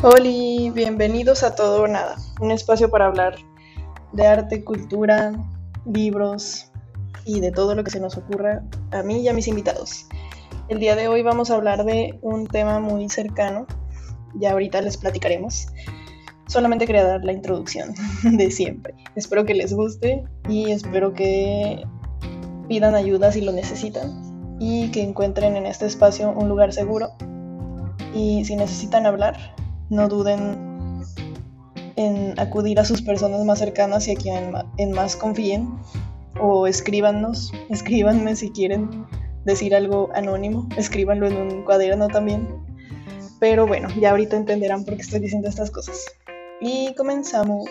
Hola, bienvenidos a Todo o Nada, un espacio para hablar de arte, cultura, libros y de todo lo que se nos ocurra a mí y a mis invitados. El día de hoy vamos a hablar de un tema muy cercano, ya ahorita les platicaremos. Solamente quería dar la introducción de siempre. Espero que les guste y espero que pidan ayuda si lo necesitan y que encuentren en este espacio un lugar seguro. Y si necesitan hablar, no duden en acudir a sus personas más cercanas y a quien en más confíen o escríbanos, escríbanme si quieren decir algo anónimo, escríbanlo en un cuaderno también. Pero bueno, ya ahorita entenderán por qué estoy diciendo estas cosas. Y comenzamos.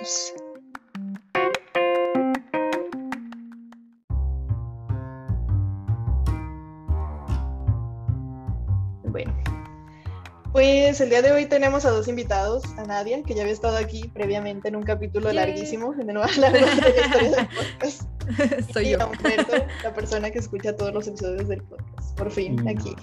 Pues el día de hoy tenemos a dos invitados, a Nadia, que ya había estado aquí previamente en un capítulo larguísimo, en el más largo de la historia del podcast. Soy y yo. a Humberto, la persona que escucha todos los episodios del podcast. Por fin, Mm. aquí.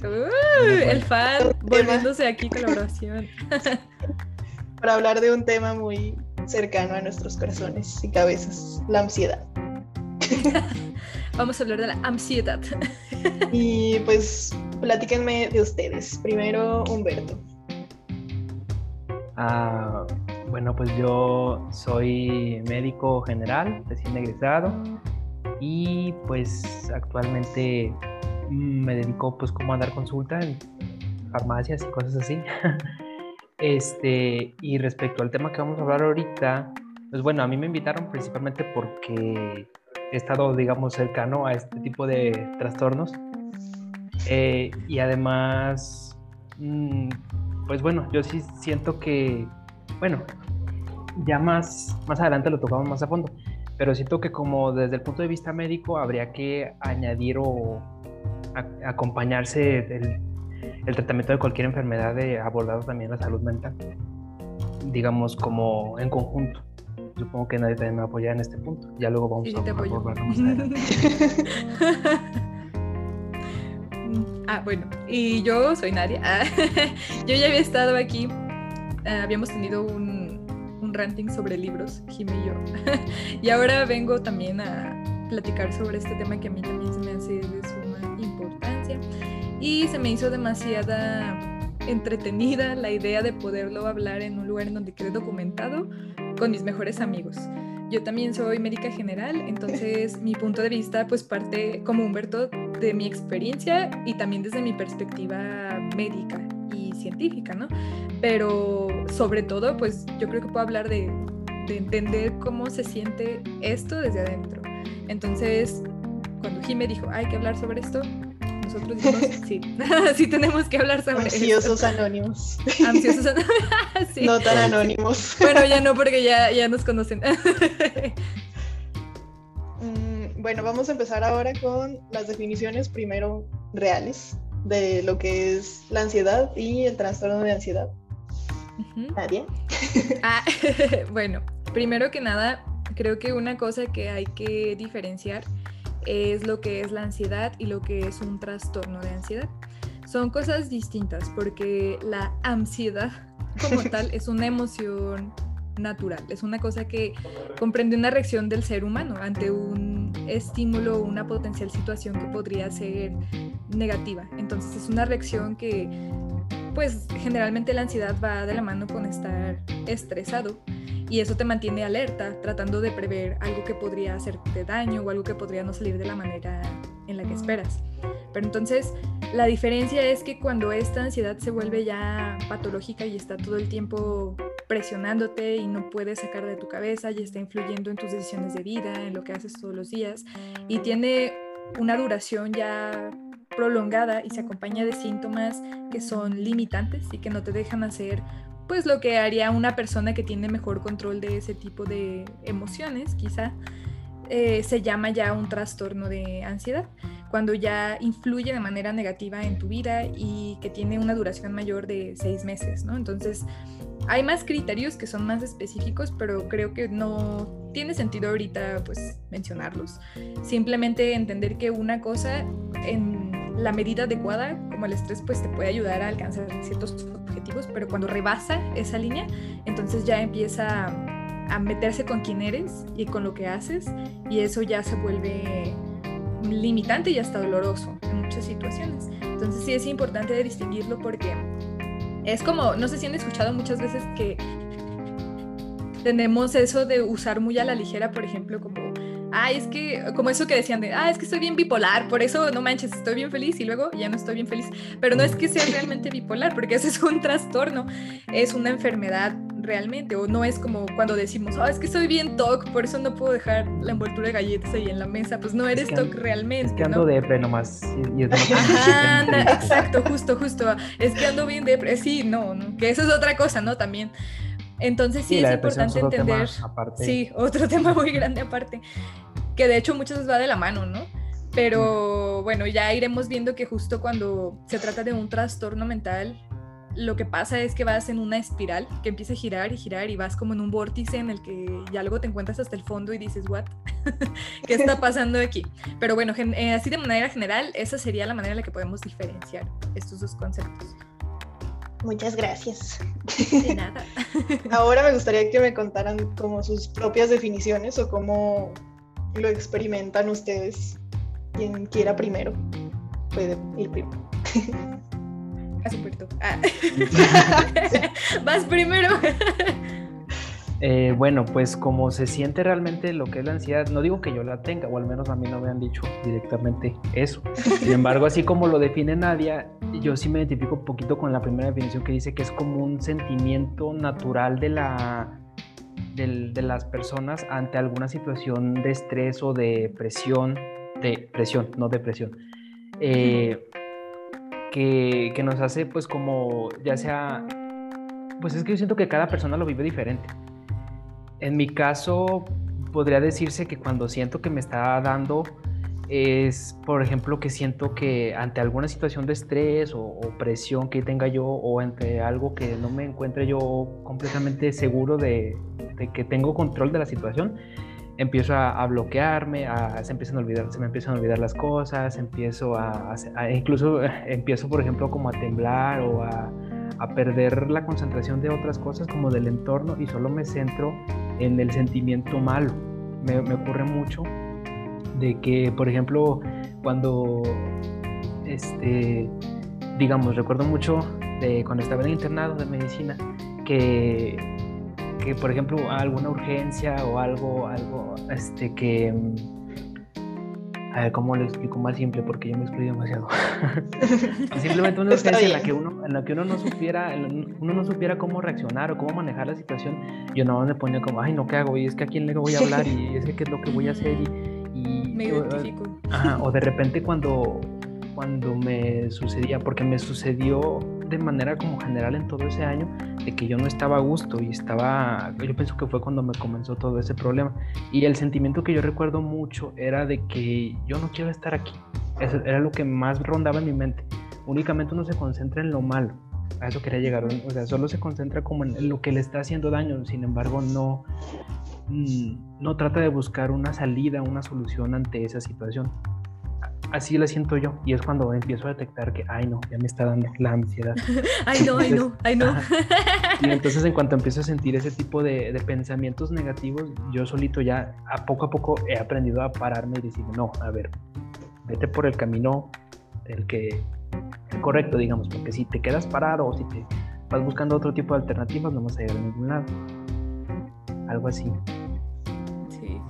Uh, el fan volviéndose aquí colaboración. Para hablar de un tema muy cercano a nuestros corazones y cabezas, la ansiedad. Vamos a hablar de la ansiedad. Y pues platíquenme de ustedes. Primero, Humberto. Ah, bueno, pues yo soy médico general, recién egresado, y pues actualmente mm, me dedico pues como a dar consulta en farmacias y cosas así. Este, y respecto al tema que vamos a hablar ahorita, pues bueno, a mí me invitaron principalmente porque he estado, digamos, cercano a este tipo de trastornos. Eh, y además, mm, pues bueno, yo sí siento que, bueno, ya más, más adelante lo tocamos más a fondo, pero siento que como desde el punto de vista médico habría que añadir o a- acompañarse del el tratamiento de cualquier enfermedad de abordado también la salud mental, digamos como en conjunto. Supongo que nadie también me apoya en este punto. Ya luego vamos Sí, a abordarlo más adelante. ah, bueno, y yo soy Nadia. Yo ya había estado aquí. ah, habíamos tenido un, un ranting sobre libros, Jim y yo. y ahora vengo también a platicar sobre este tema que a mí también se me hace de suma importancia. Y se me hizo demasiada entretenida la idea de poderlo hablar en un lugar en donde quede documentado con mis mejores amigos. Yo también soy médica general, entonces mi punto de vista pues parte como Humberto de mi experiencia y también desde mi perspectiva médica y científica, ¿no? Pero sobre todo pues yo creo que puedo hablar de, de entender cómo se siente esto desde adentro. Entonces cuando Jimé dijo hay que hablar sobre esto, nosotros dijimos sí, sí tenemos que hablar sobre Ansiosos anónimos. Ansiosos. sí. No tan anónimos. Bueno, ya no, porque ya, ya nos conocen. Mm, Bueno, vamos a empezar ahora con las definiciones primero reales de lo que es la ansiedad y el trastorno de ansiedad. Ujú. Nadia. Ah, bueno, primero que nada, creo que una cosa que hay que diferenciar es lo que es la ansiedad y lo que es un trastorno de ansiedad. Son cosas distintas porque la ansiedad como tal es una emoción natural, es una cosa que comprende una reacción del ser humano ante un estímulo o una potencial situación que podría ser negativa. Entonces es una reacción que pues generalmente la ansiedad va de la mano con estar estresado y eso te mantiene alerta, tratando de prever algo que podría hacerte daño o algo que podría no salir de la manera en la que esperas. Pero entonces la diferencia es que cuando esta ansiedad se vuelve ya patológica y está todo el tiempo presionándote y no puedes sacar de tu cabeza y está influyendo en tus decisiones de vida, en lo que haces todos los días y tiene una duración ya prolongada y se acompaña de síntomas que son limitantes y que no te dejan hacer pues lo que haría una persona que tiene mejor control de ese tipo de emociones, quizá, eh, se llama ya un trastorno de ansiedad, cuando ya influye de manera negativa en tu vida y que tiene una duración mayor de seis meses, ¿no? Entonces, hay más criterios que son más específicos, pero creo que no tiene sentido ahorita pues mencionarlos. Simplemente entender que una cosa en la medida adecuada, como el estrés, pues te puede ayudar a alcanzar ciertos objetivos, pero cuando rebasa esa línea, entonces ya empieza a meterse con quién eres y con lo que haces y eso ya se vuelve limitante y hasta doloroso en muchas situaciones. Entonces sí es importante distinguirlo porque es como, no sé si han escuchado muchas veces que tenemos eso de usar muy a la ligera, por ejemplo, como, ay, es que, como eso que decían de, ah, es que estoy bien bipolar, por eso no manches, estoy bien feliz y luego ya no estoy bien feliz. Pero no es que sea realmente bipolar, porque eso es un trastorno, es una enfermedad realmente, o no es como cuando decimos, oh, es que soy bien TOC, por eso no puedo dejar la envoltura de galletas ahí en la mesa, pues no eres TOC realmente. Es que ando de depre nomás. Y es Ajá, exacto, justo, justo. Es que ando bien depre, sí, no, no, que eso es otra cosa, ¿no? También. Entonces sí, es importante entender. Sí, otro tema muy grande aparte. Que de hecho muchas veces va de la mano, ¿no? Pero bueno, ya iremos viendo que justo cuando se trata de un trastorno mental, lo que pasa es que vas en una espiral que empieza a girar y girar y vas como en un vórtice en el que ya luego te encuentras hasta el fondo y dices, ¿what? ¿Qué está pasando aquí? Pero bueno, eh, así de manera general, esa sería la manera en la que podemos diferenciar estos dos conceptos. Muchas gracias. De nada. Ahora me gustaría que me contaran como sus propias definiciones o cómo lo experimentan ustedes. Quien quiera primero puede ir primero. Ah. Vas primero. Eh, bueno, pues como se siente realmente lo que es la ansiedad, no digo que yo la tenga, o al menos a mí no me han dicho directamente eso. Sin embargo, así como lo define Nadia, yo sí me identifico un poquito con la primera definición que dice que es como un sentimiento natural de, la, de, las personas ante alguna situación de estrés o de presión, de presión, no depresión. Eh, que, que nos hace pues como ya sea, pues es que yo siento que cada persona lo vive diferente. En mi caso, podría decirse que cuando siento que me está dando es, por ejemplo, que siento que ante alguna situación de estrés o, presión que tenga yo o ante algo que no me encuentre yo completamente seguro de, que tengo control de la situación, empiezo a, bloquearme, a, se, empiezan a olvidar, se me empiezan a olvidar las cosas, empiezo a, incluso empiezo, por ejemplo, como a temblar o a, perder la concentración de otras cosas como del entorno y solo me centro en el sentimiento malo. Me, ocurre mucho de que, por ejemplo, cuando, este, digamos, recuerdo mucho de cuando estaba en el internado de medicina, que que por ejemplo alguna urgencia o algo, algo, este que a ver cómo lo explico más simple porque yo me explico demasiado. Simplemente una urgencia en la que uno, en la que uno no supiera, uno no supiera cómo reaccionar o cómo manejar la situación, yo no me ponía como, ay no qué hago y es que a quién le voy a hablar y es que qué es lo que voy a hacer y, y me identifico. o de repente cuando cuando me sucedía, porque me sucedió de manera como general en todo ese año, de que yo no estaba a gusto y estaba, yo pienso que fue cuando me comenzó todo ese problema. Y el sentimiento que yo recuerdo mucho era de que yo no quiero estar aquí. Eso era lo que más rondaba en mi mente. Únicamente uno se concentra en lo malo. A eso quería llegar. O sea, solo se concentra como en lo que le está haciendo daño. Sin embargo, no, mm, no trata de buscar una salida, una solución ante esa situación así la siento yo. Y es cuando empiezo a detectar que, ay no, ya me está dando la ansiedad. ay no, ay no, ay no. y entonces en cuanto empiezo a sentir ese tipo de, pensamientos negativos, yo solito ya a poco a poco he aprendido a pararme y decir, no, a ver, vete por el camino el que el correcto, digamos, porque si te quedas parado o si te vas buscando otro tipo de alternativas, no vas a llegar a ningún lado. Algo así. Sí.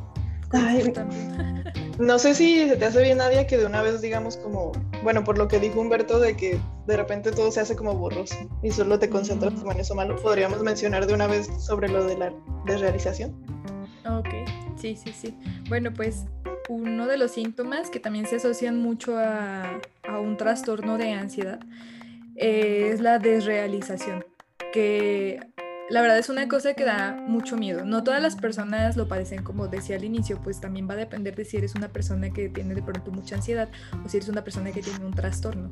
Ay, no sé si se te hace bien, Nadia, que de una vez digamos como, bueno, por lo que dijo Humberto, de que de repente todo se hace como borroso y solo te concentras en eso malo, podríamos mencionar de una vez sobre lo de la desrealización. Ok, sí, sí, sí. Bueno, pues uno de los síntomas que también se asocian mucho a, a un trastorno de ansiedad eh, es la desrealización, que la verdad es una cosa que da mucho miedo. No todas las personas lo padecen, como decía al inicio, pues también va a depender de si eres una persona que tiene de pronto mucha ansiedad o si eres una persona que tiene un trastorno.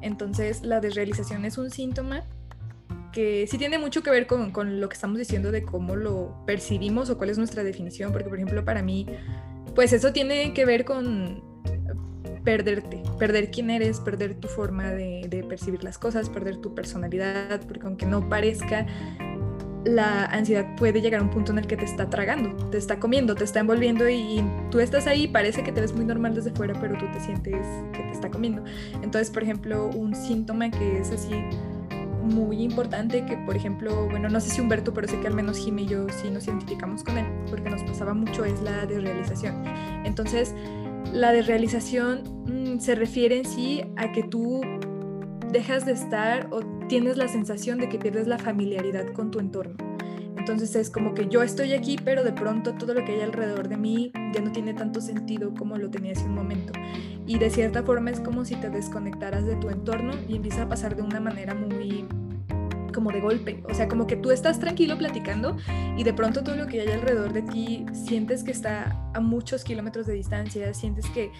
Entonces, la desrealización es un síntoma que sí tiene mucho que ver con, con lo que estamos diciendo de cómo lo percibimos o cuál es nuestra definición, porque por ejemplo para mí, pues eso tiene que ver con perderte, perder quién eres, perder tu forma de, de percibir las cosas, perder tu personalidad, porque aunque no parezca, la ansiedad puede llegar a un punto en el que te está tragando, te está comiendo, te está envolviendo y, tú estás ahí, parece que te ves muy normal desde fuera, pero tú te sientes que te está comiendo. Entonces, por ejemplo, un síntoma que es así muy importante, que por ejemplo, bueno, no sé si Humberto, pero sé que al menos Jimmy y yo sí nos identificamos con él, porque nos pasaba mucho, es la desrealización. Entonces, la desrealización mm, se refiere en sí a que tú dejas de estar o tienes la sensación de que pierdes la familiaridad con tu entorno. Entonces es como que yo estoy aquí, pero de pronto todo lo que hay alrededor de mí ya no tiene tanto sentido como lo tenía hace un momento. Y de cierta forma es como si te desconectaras de tu entorno y empieza a pasar de una manera muy como de golpe, o sea, como que tú estás tranquilo platicando y de pronto todo lo que hay alrededor de ti sientes que está a muchos kilómetros de distancia, sientes que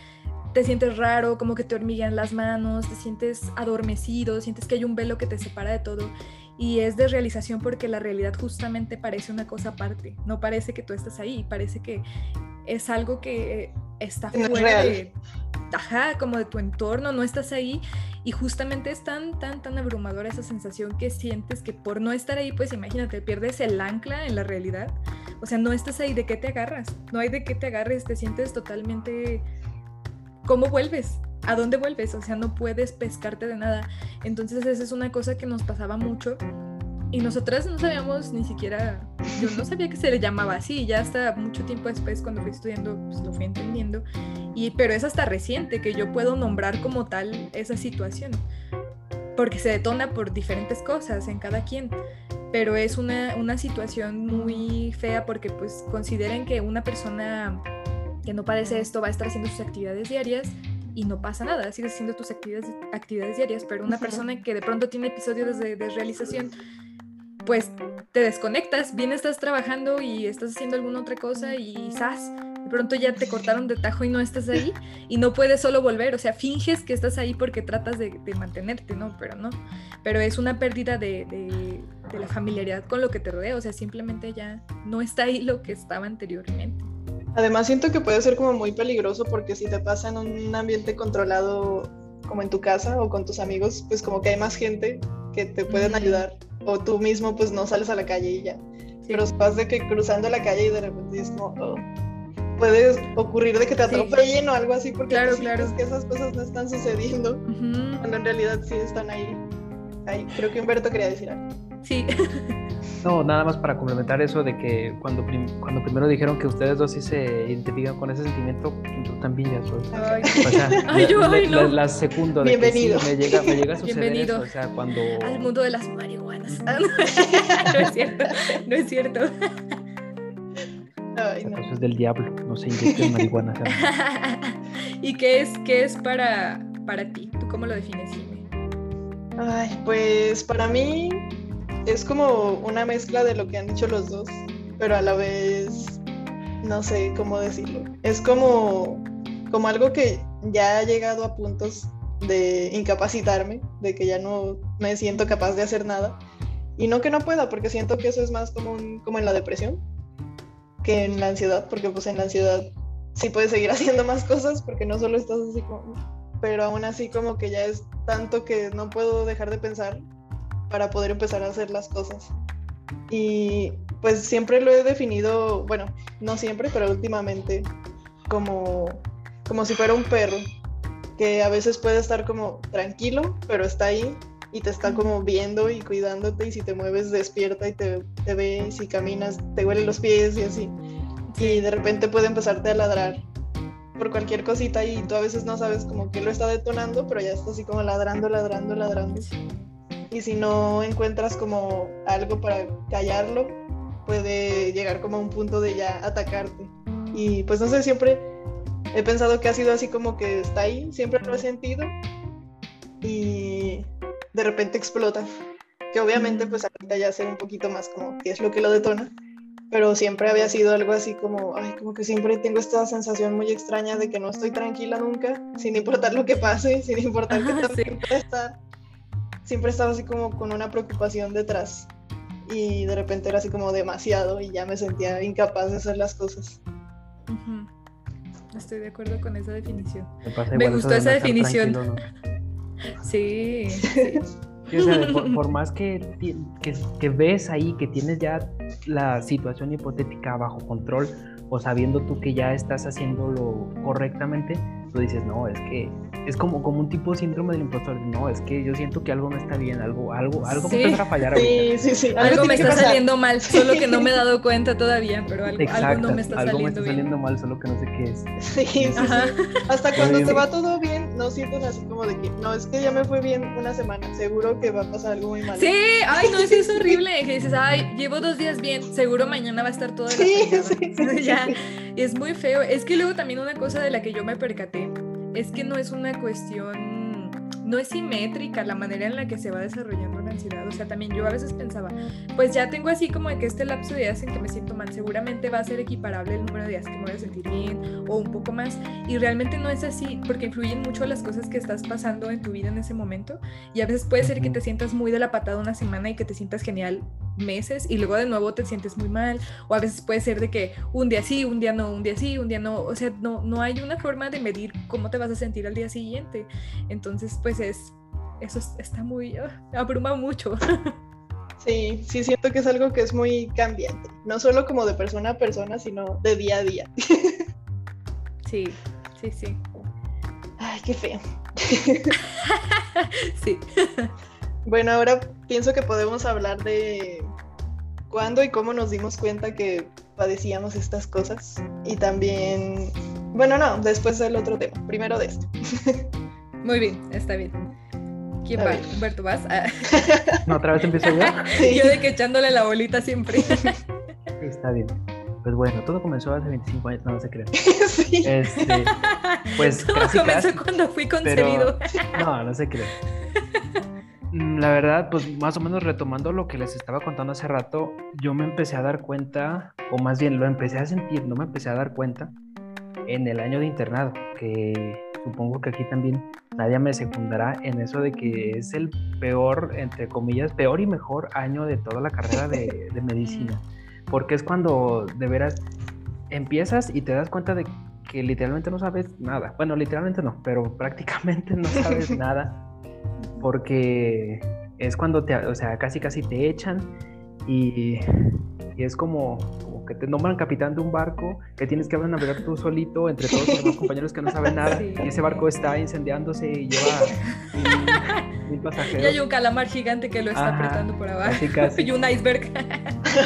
te sientes raro, como que te hormiguean las manos, te sientes adormecido, sientes que hay un velo que te separa de todo. Y es de realización porque la realidad justamente parece una cosa aparte, no parece que tú estás ahí, parece que es algo que está fuera de, ajá, como de tu entorno, no estás ahí y justamente es tan, tan, tan abrumadora esa sensación que sientes que por no estar ahí, pues imagínate, pierdes el ancla en la realidad, o sea, no estás ahí, ¿de qué te agarras? No hay de qué te agarres, te sientes totalmente ¿cómo vuelves? ¿A dónde vuelves? O sea, no puedes pescarte de nada. Entonces esa es una cosa que nos pasaba mucho y nosotras no sabíamos ni siquiera, yo no sabía que se le llamaba así, ya hasta mucho tiempo después cuando fui estudiando, pues lo fui entendiendo, y, pero es hasta reciente que yo puedo nombrar como tal esa situación, porque se detona por diferentes cosas en cada quien, pero es una, una situación muy fea porque pues consideren que una persona que no padece esto va a estar haciendo sus actividades diarias y no pasa nada, sigues haciendo tus actividades, actividades diarias, pero una persona que de pronto tiene episodios de desrealización, pues te desconectas, bien estás trabajando y estás haciendo alguna otra cosa y ¡zas! De pronto ya te cortaron de tajo y no estás ahí y no puedes solo volver, o sea, finges que estás ahí porque tratas de, mantenerte, ¿no? Pero no, pero es una pérdida de, de la familiaridad con lo que te rodea, o sea, simplemente ya no está ahí lo que estaba anteriormente. Además siento que puede ser como muy peligroso porque si te pasa en un ambiente controlado como en tu casa o con tus amigos, pues como que hay más gente que te pueden ayudar o tú mismo pues no sales a la calle y ya. Pero es de que cruzando la calle y de repente es como, oh, puede ocurrir de que te atropellen o algo así porque claro, claro. que esas cosas no están suciendo cuando en realidad sí están ahí. ahí. Creo que Humberto quería decir algo. Sí. No, nada más para complementar eso de que cuando, cuando primero dijeron que ustedes dos sí se identifican con ese sentimiento, yo también ya soy. Ay, o sea, ay, yo, ay, no. la, segundo de Bienvenido. Que sí, me, llega, me llega a suceder Bienvenido eso, o sea, cuando... Al mundo de las marihuanas. no es cierto, no es cierto. Ay, no. Eso es del diablo, no se inyecten marihuana. ¿Y qué es, qué es para, para ti? ¿Tú cómo lo defines, Jimmy? Ay, pues para mí es como una mezcla de lo que han dicho los dos, pero a la vez no sé cómo decirlo. Es como, como algo que ya ha llegado a puntos de incapacitarme, de que ya no me siento capaz de hacer nada. Y no que no pueda, porque siento que eso es más como, como en la depresión que en la ansiedad, porque pues en la ansiedad sí puedes seguir haciendo más cosas, porque no solo estás así como... Pero aún así como que ya es tanto que no puedo dejar de pensar para poder empezar a hacer las cosas. Y pues siempre lo he definido, bueno, no siempre, pero últimamente, como, como si fuera un perro, que a veces puede estar como tranquilo, pero está ahí y te está como viendo y cuidándote y si te mueves despierta y te, te ve y si caminas te huele los pies y así. Y de repente puede empezarte a ladrar por cualquier cosita y tú a veces no sabes como que lo está detonando, pero ya está así como ladrando, ladrando, ladrando y si no encuentras como algo para callarlo, puede llegar como a un punto de ya atacarte. Y pues no sé, siempre he pensado que ha sido así como que está ahí, siempre lo he sentido y de repente explota. Que obviamente pues ahorita ya sé un poquito más como qué es lo que lo detona, pero siempre había sido algo así como, ay, como que siempre tengo esta sensación muy extraña de que no estoy tranquila nunca, sin importar lo que pase, sin importar qué tan sí. pueda estar siempre estaba así como con una preocupación detrás y de repente era así como demasiado y ya me sentía incapaz de hacer las cosas. estoy de acuerdo con esa definición. Me, gustó esa definición. Sí. por, más que, que, que, ves ahí que tienes ya la situación hipotética bajo control o sabiendo tú que ya estás haciéndolo correctamente, tú dices, no, es que es como, como un tipo de síndrome del impostor. No, es que yo siento que algo no está bien, algo, algo, algo me está a fallar. Sí, sí, sí. Algo, me está saliendo mal, solo que no me he dado cuenta todavía, pero algo, algo no me está algo saliendo me está saliendo mal, solo que no sé qué es. Sí, sí, sí. Hasta cuando te va todo bien, no sientes así como de que, no, es que ya me fue bien una semana, seguro que va a pasar algo muy mal. Sí, ay, no, sí, es horrible, que dices, ay, llevo dos días bien, seguro mañana va a estar todo la sí, sí, ya, es muy feo. Es que luego también una cosa de la que yo me percaté es que no es una cuestión, no es simétrica la manera en la que se va desarrollando la ansiedad. O sea, también yo a veces pensaba, pues ya tengo así como de que este lapso de días en que me siento mal, seguramente va a ser equiparable el número de días que me voy a sentir bien o un poco más. Y realmente no es así, porque influyen mucho las cosas que estás pasando en tu vida en ese momento. Y a veces puede ser que te sientas muy de la patada una semana y que te sientas genial meses y luego de nuevo te sientes muy mal o a veces puede ser de que un día sí, un día no, un día sí, un día no, o sea, no, no hay una forma de medir cómo te vas a sentir al día siguiente. Entonces, pues es, eso está muy, ah, abruma mucho. Sí, sí siento que es algo que es muy cambiante, no solo como de persona a persona, sino de día a día. Sí, sí, sí. Ay, qué feo. sí. Bueno, ahora pienso que podemos hablar de cuándo y cómo nos dimos cuenta que padecíamos estas cosas. Y también, bueno, no, después del otro tema. Primero de esto. Muy bien, está bien. ¿Quién va? Humberto, ¿vas? Ah. No, otra vez empiezo yo. Yo de que echándole la bolita siempre. Está bien. Pues bueno, todo comenzó hace 25 años, no, se crean. Sí. Este, pues todo comenzó cuando fui concebido. no, no se creen. Mm, la verdad, pues más o menos retomando lo que les estaba contando hace rato, yo me empecé a dar cuenta, o más bien lo empecé a sentir, no me empecé a dar cuenta, en el año de internado, que supongo que aquí también nadie me secundará en eso de que es el peor, entre comillas, peor y mejor año de toda la carrera de, de medicina, porque es cuando de veras empiezas y te das cuenta de que literalmente no sabes nada. Bueno, literalmente no, pero prácticamente no sabes nada porque es cuando te, o sea, casi casi te echan y, es como, que te nombran capitán de un barco, que tienes que navegar tú solito entre todos los compañeros que no saben nada, y ese barco está incendiándose y lleva mil, pasajeros. Y hay un calamar gigante que lo está apretando por abajo. y un iceberg.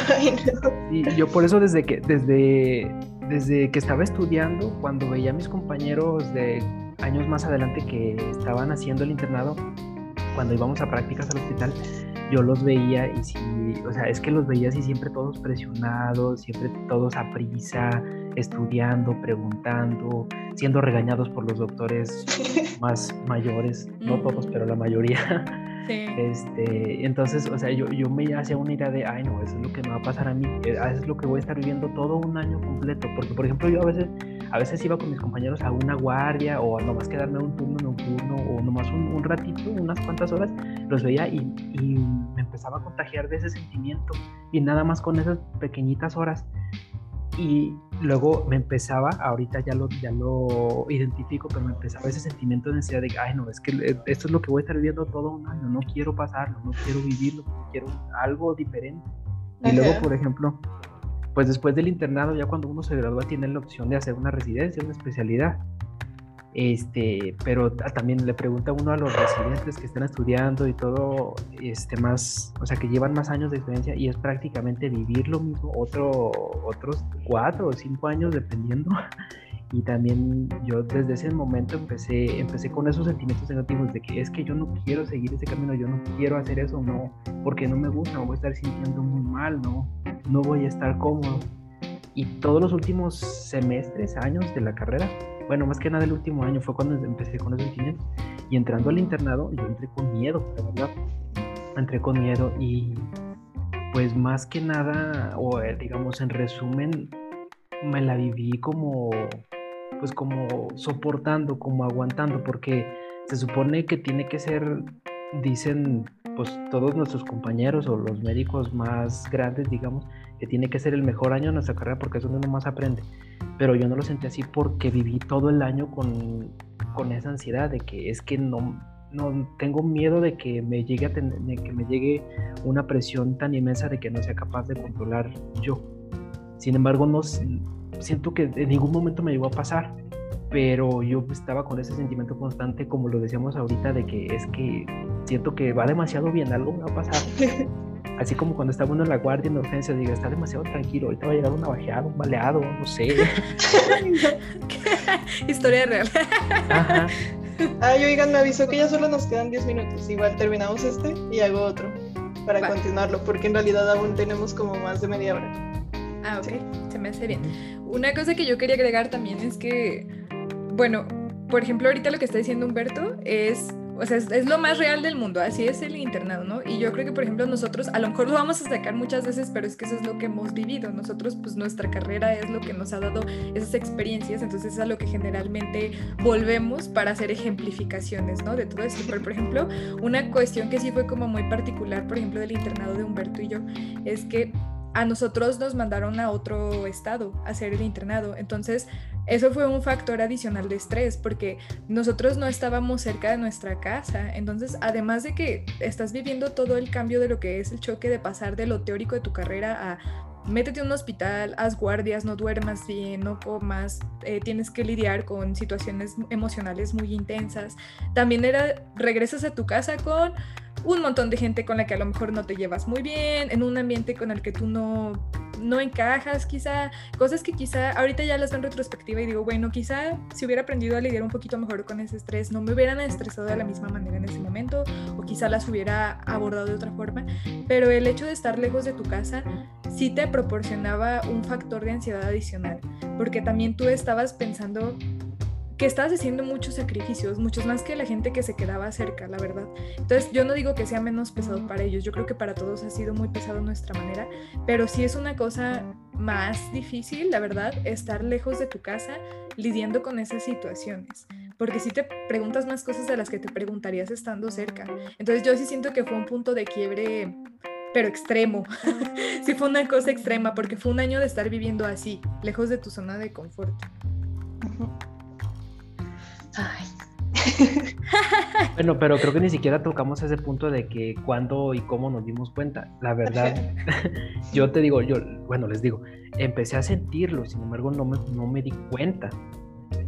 y yo por eso desde que, desde, desde que estaba estudiando, cuando veía a mis compañeros de años más adelante que estaban haciendo el internado, cuando íbamos a prácticas al hospital, yo los veía y sí, o sea, es que los veía así siempre todos presionados, siempre todos a prisa, estudiando, preguntando, siendo regañados por los doctores más mayores, no todos, pero la mayoría. Este, entonces, o sea, yo, yo me hacía una idea de, ay, no, eso es lo que me va a pasar a mí, eh, eso es lo que voy a estar viviendo todo un año completo, porque, por ejemplo, yo a veces, a veces iba con mis compañeros a una guardia o a nomás quedarme un turno nocturno o nomás un, un ratito, unas cuantas horas, los veía y, y me empezaba a contagiar de ese sentimiento y nada más con esas pequeñitas horas y luego me empezaba, ahorita ya lo, ya lo identifico, pero me empezaba ese sentimiento de necesidad de, ay no, es que esto es lo que voy a estar viviendo todo un año, no quiero pasarlo, no quiero vivirlo, quiero algo diferente. Y luego, por ejemplo, pues después del internado, ya cuando uno se gradúa, tiene la opción de hacer una residencia, una especialidad. Este, pero también le pregunta uno a los residentes que están estudiando y todo, este, más, o sea, que llevan más años de experiencia y es prácticamente vivir lo mismo, otro, otros cuatro o cinco años dependiendo. Y también yo desde ese momento empecé, empecé con esos sentimientos negativos de que es que yo no quiero seguir ese camino, yo no quiero hacer eso, no, porque no me gusta, me voy a estar sintiendo muy mal, no, no voy a estar cómodo. Y todos los últimos semestres, años de la carrera, bueno, más que nada el último año fue cuando empecé con esos sentimientos. Y entrando al internado, yo entré con miedo, la verdad. Entré con miedo y pues más que nada, o eh, digamos en resumen, me la viví como, pues como soportando, como aguantando, porque se supone que tiene que ser, dicen pues todos nuestros compañeros o los médicos más grandes, digamos, que tiene que ser el mejor año de nuestra carrera porque es donde uno más aprende. Pero yo no lo sentí así porque viví todo el año con, con esa ansiedad de que es que no, no tengo miedo de que me llegue de que me llegue una presión tan inmensa de que no sea capaz de controlar yo. Sin embargo, no siento que en ningún momento me llegó a pasar, pero yo estaba con ese sentimiento constante, como lo decíamos ahorita, de que es que siento que va demasiado bien, algo me va a pasar. Así como cuando está uno en la guardia en urgencia, diga, está demasiado tranquilo, ahorita va a llegar un navajeado, un baleado, no sé. Historia real. Ajá. Ay, oigan, me avisó que ya solo nos quedan 10 minutos. Igual terminamos este y hago otro para continuarlo, porque en realidad aún tenemos como más de media hora. Ah, ok, se me hace bien. Una cosa que yo quería agregar también es que, bueno, por ejemplo, ahorita lo que está diciendo Humberto es o sea, es, lo más real del mundo, así es el internado, ¿no? Y yo creo que, por ejemplo, nosotros a lo mejor lo vamos a sacar muchas veces, pero es que eso es lo que hemos vivido. Nosotros, pues nuestra carrera es lo que nos ha dado esas experiencias, entonces es a lo que generalmente volvemos para hacer ejemplificaciones, ¿no? De todo esto. Pero, por ejemplo, una cuestión que sí fue como muy particular, por ejemplo, del internado de Humberto y yo, es que a nosotros nos mandaron a otro estado a hacer el internado. Entonces, eso fue un factor adicional de estrés porque nosotros no estábamos cerca de nuestra casa. Entonces, además de que estás viviendo todo el cambio de lo que es el choque de pasar de lo teórico de tu carrera a métete a un hospital, haz guardias, no duermas bien, no comas, eh, tienes que lidiar con situaciones emocionales muy intensas. También era, regresas a tu casa con un montón de gente con la que a lo mejor no te llevas muy bien, en un ambiente con el que tú no, no encajas, quizá, cosas que quizá ahorita ya las veo en retrospectiva y digo, bueno, quizá si hubiera aprendido a lidiar un poquito mejor con ese estrés, no me hubieran estresado de la misma manera en ese momento, o quizá las hubiera abordado de otra forma, pero el hecho de estar lejos de tu casa sí te proporcionaba un factor de ansiedad adicional, porque también tú estabas pensando que estabas haciendo muchos sacrificios, muchos más que la gente que se quedaba cerca, la verdad. Entonces yo no digo que sea menos pesado para ellos, yo creo que para todos ha sido muy pesado nuestra manera, pero sí es una cosa más difícil, la verdad, estar lejos de tu casa lidiando con esas situaciones, porque si te preguntas más cosas de las que te preguntarías estando cerca. Entonces yo sí siento que fue un punto de quiebre pero extremo. sí fue una cosa extrema porque fue un año de estar viviendo así, lejos de tu zona de confort. bueno, pero creo que ni siquiera tocamos ese punto de que cuándo y cómo nos dimos cuenta. La verdad, yo te digo, yo, bueno, les digo, empecé a sentirlo, sin embargo no me, no me di cuenta.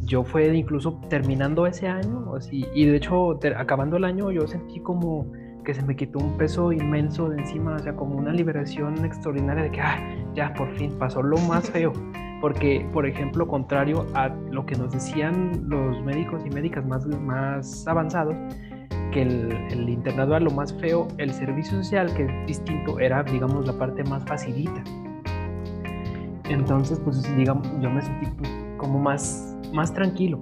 Yo fue incluso terminando ese año, así, y de hecho, acabando el año, yo sentí como que se me quitó un peso inmenso de encima, o sea, como una liberación extraordinaria de que, ah, ya por fin pasó lo más feo. Porque, por ejemplo, contrario a lo que nos decían los médicos y médicas más, más avanzados, que el, el internado era lo más feo, el servicio social, que es distinto, era, digamos, la parte más facilita. Entonces, pues, digamos, yo me sentí pues, como más, más tranquilo,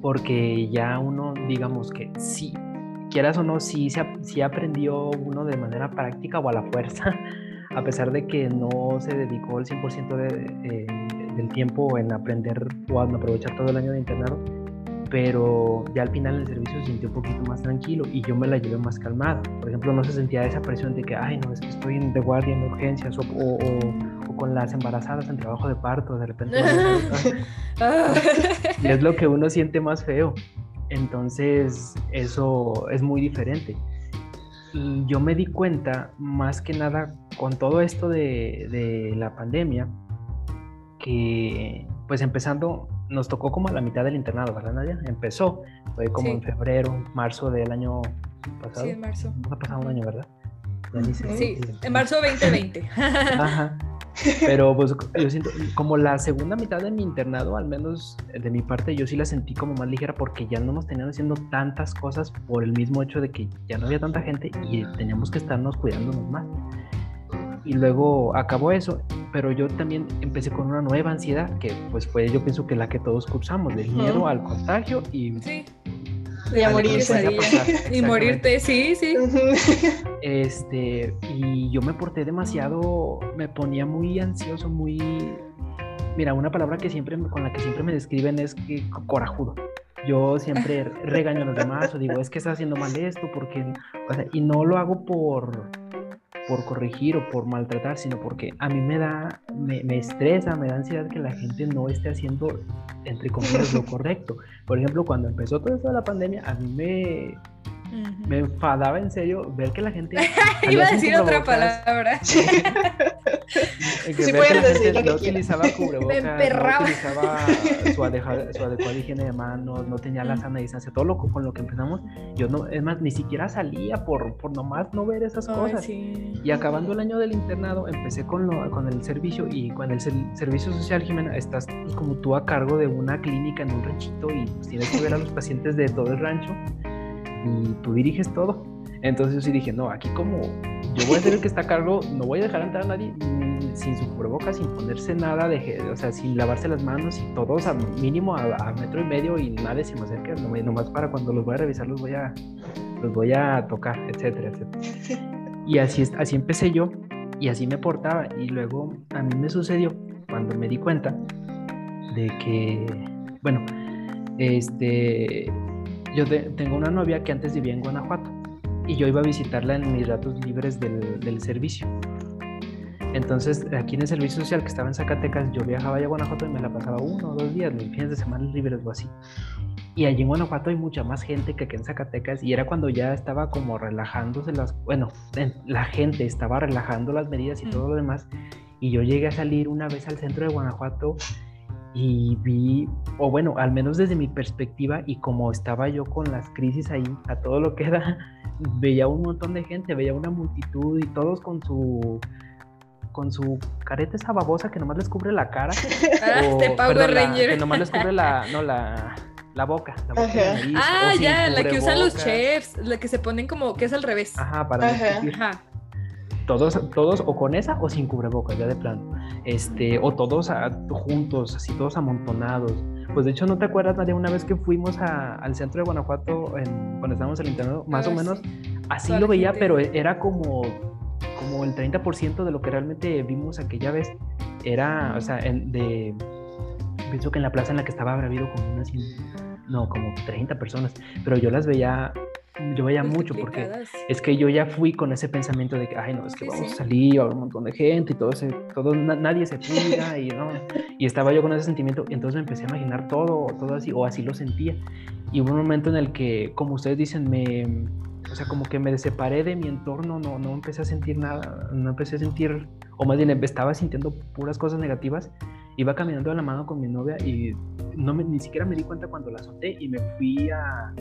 porque ya uno, digamos que sí, quieras o no, sí, sí aprendió uno de manera práctica o a la fuerza a pesar de que no se dedicó el 100% eh, del tiempo en aprender o en aprovechar todo el año de internado, pero ya al final el servicio se sintió un poquito más tranquilo y yo me la llevé más calmada. Por ejemplo, no se sentía esa presión de que, ay, no, es que estoy de guardia en urgencias o, o, con las embarazadas en trabajo de parto, de repente. y es lo que uno siente más feo. Entonces, eso es muy diferente yo me di cuenta, más que nada, con todo esto de, la pandemia, que pues empezando, nos tocó como a la mitad del internado, ¿verdad, Nadia? Empezó, fue como en febrero, marzo del año pasado. Sí, en marzo. ha pasado un año, ¿verdad? Sí, en marzo 2020. Ajá. Pero pues yo siento, como la segunda mitad de mi internado, al menos de mi parte, yo sí la sentí como más ligera porque ya no nos tenían haciendo tantas cosas por el mismo hecho de que ya no había tanta gente y teníamos que estarnos cuidándonos más. Y luego acabó eso, pero yo también empecé con una nueva ansiedad que pues fue yo pienso que la que todos cursamos, del miedo al contagio y sí y a morirse. y morirte, sí, sí. Este, y yo me porté demasiado, me ponía muy ansioso, muy... Mira, una palabra que siempre, con la que siempre me describen es que corajudo. yo siempre regaño a los demás o digo, es que estás haciendo mal esto, porque, o sea, y no lo hago por, por corregir o por maltratar, sino porque a mí me da, me, me, estresa, me da ansiedad que la gente no esté haciendo, entre comillas, lo correcto. Por ejemplo, cuando empezó todo esto de la pandemia, a mí me, me enfadaba en serio ver que la gente. Iba a decir otra palabra. sí, ver que la gente no utilizaba cubrebocas, me emperraba. no utilizaba su, adeja, su adecuada higiene de manos, no tenía la sana distancia, todo lo con lo que empezamos. Yo no, es más, ni siquiera salía por, por nomás no ver esas Ay, cosas. sí. Y acabando el año del internado, empecé con, lo, con el servicio y con el ser- servicio social, Jimena, estás pues, como tú a cargo de una clínica en un ranchito y pues, tienes que ver a los pacientes de todo el rancho y tú diriges todo. Entonces yo sí dije, no, aquí como yo voy a ser el que está a cargo, no voy a dejar entrar a nadie sin su cubrebocas, sin ponerse nada, de, o sea, sin lavarse las manos y todos a mínimo a, a metro y medio y nadie se me acerque, no, nomás para cuando los voy a revisar los voy a, los voy a tocar, etcétera, etcétera. Y así, así empecé yo y así me portaba. Y luego a mí me sucedió cuando me di cuenta de que, bueno, este, yo te- tengo una novia que antes vivía en Guanajuato y yo iba a visitarla en mis ratos libres del, del servicio. Entonces, aquí en el servicio social que estaba en Zacatecas, yo viajaba allá a Guanajuato y me la pasaba uno o dos días, mis fines de semana libres o así. Y allí en Guanajuato hay mucha más gente que aquí en Zacatecas y era cuando ya estaba como relajándose las, bueno, en- la gente estaba relajando las medidas y Mm. todo lo demás. Y yo llegué a salir una vez al centro de Guanajuato y vi, o bueno, al menos desde mi perspectiva y como estaba yo con las crisis ahí, a todo lo que da, veía un montón de gente, veía una multitud y todos con su con su careta esa babosa que nomás les cubre la cara. Ah, o, de Power perdón, la- que nomás les cubre la, no, la, la boca. La boca y la Ajá. nariz, Ah, ya, la que usan los chefs, la que se ponen como que es al revés. Ajá, para Ajá. Todos, todos o con esa o sin cubrebocas, ya de plano. Este, o todos ah, juntos, así todos amontonados. Pues de hecho, ¿no te acuerdas, Nadia, una vez que fuimos a- al centro de Guanajuato en- cuando estábamos en el internado? Más Ah, o menos sí. así Toda lo veía, gente. pero era como, como el 30% de lo que realmente vimos aquella vez. Era, o sea, en- de, pienso que en la plaza en la que estaba habrá habido como unas, no, como 30 personas, pero yo las veía, yo veía mucho porque es que yo ya fui con ese pensamiento de que, ay, no, es que Sí, vamos sí. a salir, va a haber un montón de gente y todo, ese, todo na- nadie se cuida y no. Y estaba yo con ese sentimiento, entonces me empecé a imaginar todo, todo así, o así lo sentía. Y hubo un momento en el que, como ustedes dicen, me, o sea, como que me separé de mi entorno, no, no empecé a sentir nada, no empecé a sentir, o más bien estaba sintiendo puras cosas negativas. Iba caminando de la mano con mi novia y no me, ni siquiera me di cuenta cuando la solté y me fui a,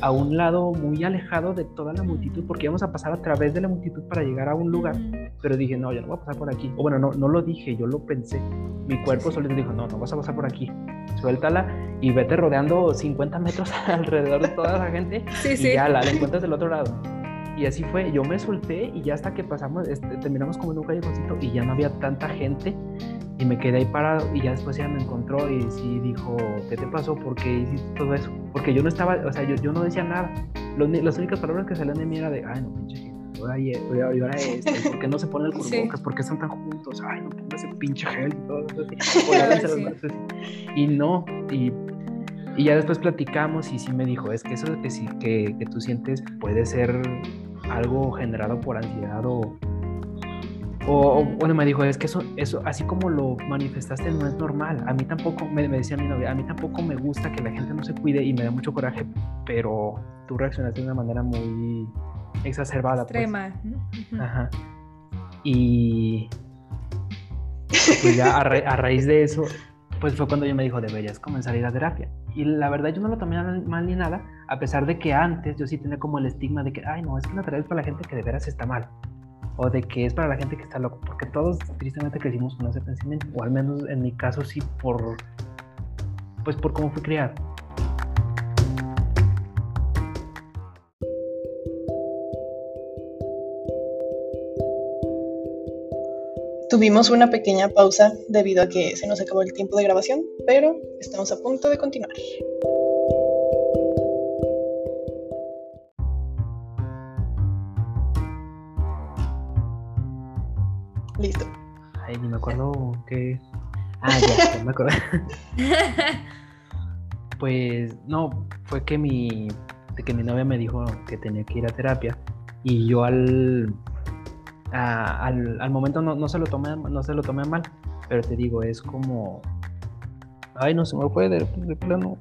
a un lado muy alejado de toda la multitud porque íbamos a pasar a través de la multitud para llegar a un lugar, Mm. pero dije, no, yo no voy a pasar por aquí. O bueno, no, no lo dije, yo lo pensé. Mi cuerpo sí. solito dijo, no, no vas a pasar por aquí. Suéltala y vete rodeando 50 metros alrededor de toda la gente Sí, y sí. ya la, la encuentras del otro lado. Y así fue, yo me solté y ya hasta que pasamos, este, terminamos como en un callejoncito y ya no había tanta gente y me quedé ahí parado y ya después ella me encontró y sí dijo, ¿qué te pasó? ¿Por qué hiciste todo eso? Porque yo no estaba, o sea, yo, yo no decía nada. Lo uni- las únicas palabras que salían de mí era de, ay, no, pinche ahora, y- ahora, y ahora esto, ¿y ¿por qué no se ponen el Sí. cubrebocas? ¿Por qué están tan juntos? Ay, no pongas ese pinche gel y todo eso Sí. Y no, y, y ya después platicamos y sí me dijo, es que eso que, sí, que, que tú sientes puede ser algo generado por ansiedad o, o, o, bueno, me dijo, es que eso, eso, así como lo manifestaste, no es normal. A mí tampoco, me, me decía mi novia, a mí tampoco me gusta que la gente no se cuide y me da mucho coraje, pero tú reaccionaste de una manera muy exacerbada. pues". Extrema. Ujú. Ajá. Y pues ya a, ra- a raíz de eso, pues fue cuando ella me dijo, deberías comenzar a ir a terapia. Y la verdad yo no lo tomé mal, mal ni nada, a pesar de que antes yo sí tenía como el estigma de que, ay no, es que la terapia es para la gente que de veras está mal. O de que es para la gente que está loco, porque todos tristemente crecimos con ese pensamiento, o al menos en mi caso sí por, pues por cómo fui criado. Tuvimos una pequeña pausa debido a que se nos acabó el tiempo de grabación, pero estamos a punto de continuar. Listo. Ay, ni me acuerdo que... Ah, ya, ya me acuerdo. Pues no, fue que mi, que mi novia me dijo que tenía que ir a terapia y yo al, al, al, momento no, no, se lo tomé, no se lo tomé mal, pero te digo, es como... Ay, no se me fue de, de plano.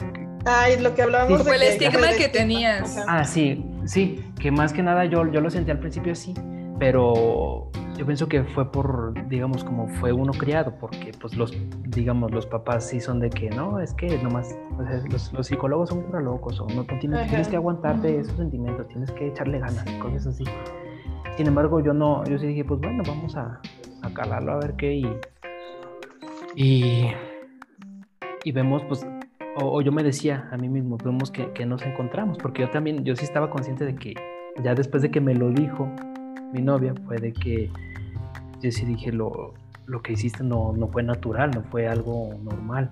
Ay, lo que hablábamos sí. de el que, estigma que tenías. Ah, sí, sí, que más que nada yo, yo lo sentí al principio sí, pero yo pienso que fue por, digamos, como fue uno criado, porque pues los, digamos, los papás sí son de que, no, es que nomás, o sea, los, los, psicólogos son pura locos, o no, tienes, tienes, que aguantarte esos sentimientos, tienes que echarle ganas, cosas así. Sin embargo, yo no, yo sí dije, pues bueno, vamos a, a calarlo a ver qué y, y, y vemos, pues, o, o, yo me decía a mí mismo, vemos que, que nos encontramos, porque yo también, yo sí estaba consciente de que ya después de que me lo dijo, mi novia fue de que yo sí dije lo, lo que hiciste no, no, fue natural, no fue algo normal.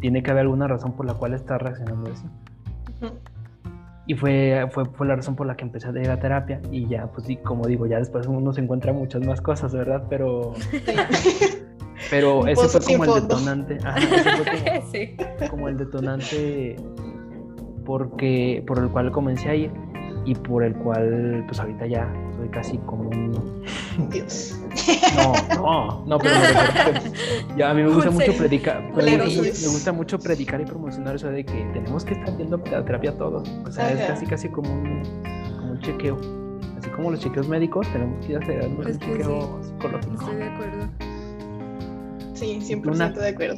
Tiene que haber alguna razón por la cual estás reaccionando así. Uh -huh. Y fue, fue, fue, la razón por la que empecé a ir a terapia y ya, pues sí, como digo, ya después uno se encuentra muchas más cosas, ¿verdad? Pero... Pero ese fue como el detonante. Ajá, ese fue como, sí. como el detonante porque, por el cual comencé a ir y por el cual pues ahorita ya soy casi como un Dios. No, no, no, pero ya a mí me gusta mucho predicar, me, me, gusta mucho predicar y promocionar eso de que tenemos que estar yendo a terapia todos. O sea, Ajá. es casi casi como un, como un chequeo. Así como los chequeos médicos, tenemos que ir a hacer un pues chequeo sí. psicológico. Estoy de acuerdo. Sí, 100% Una... de acuerdo.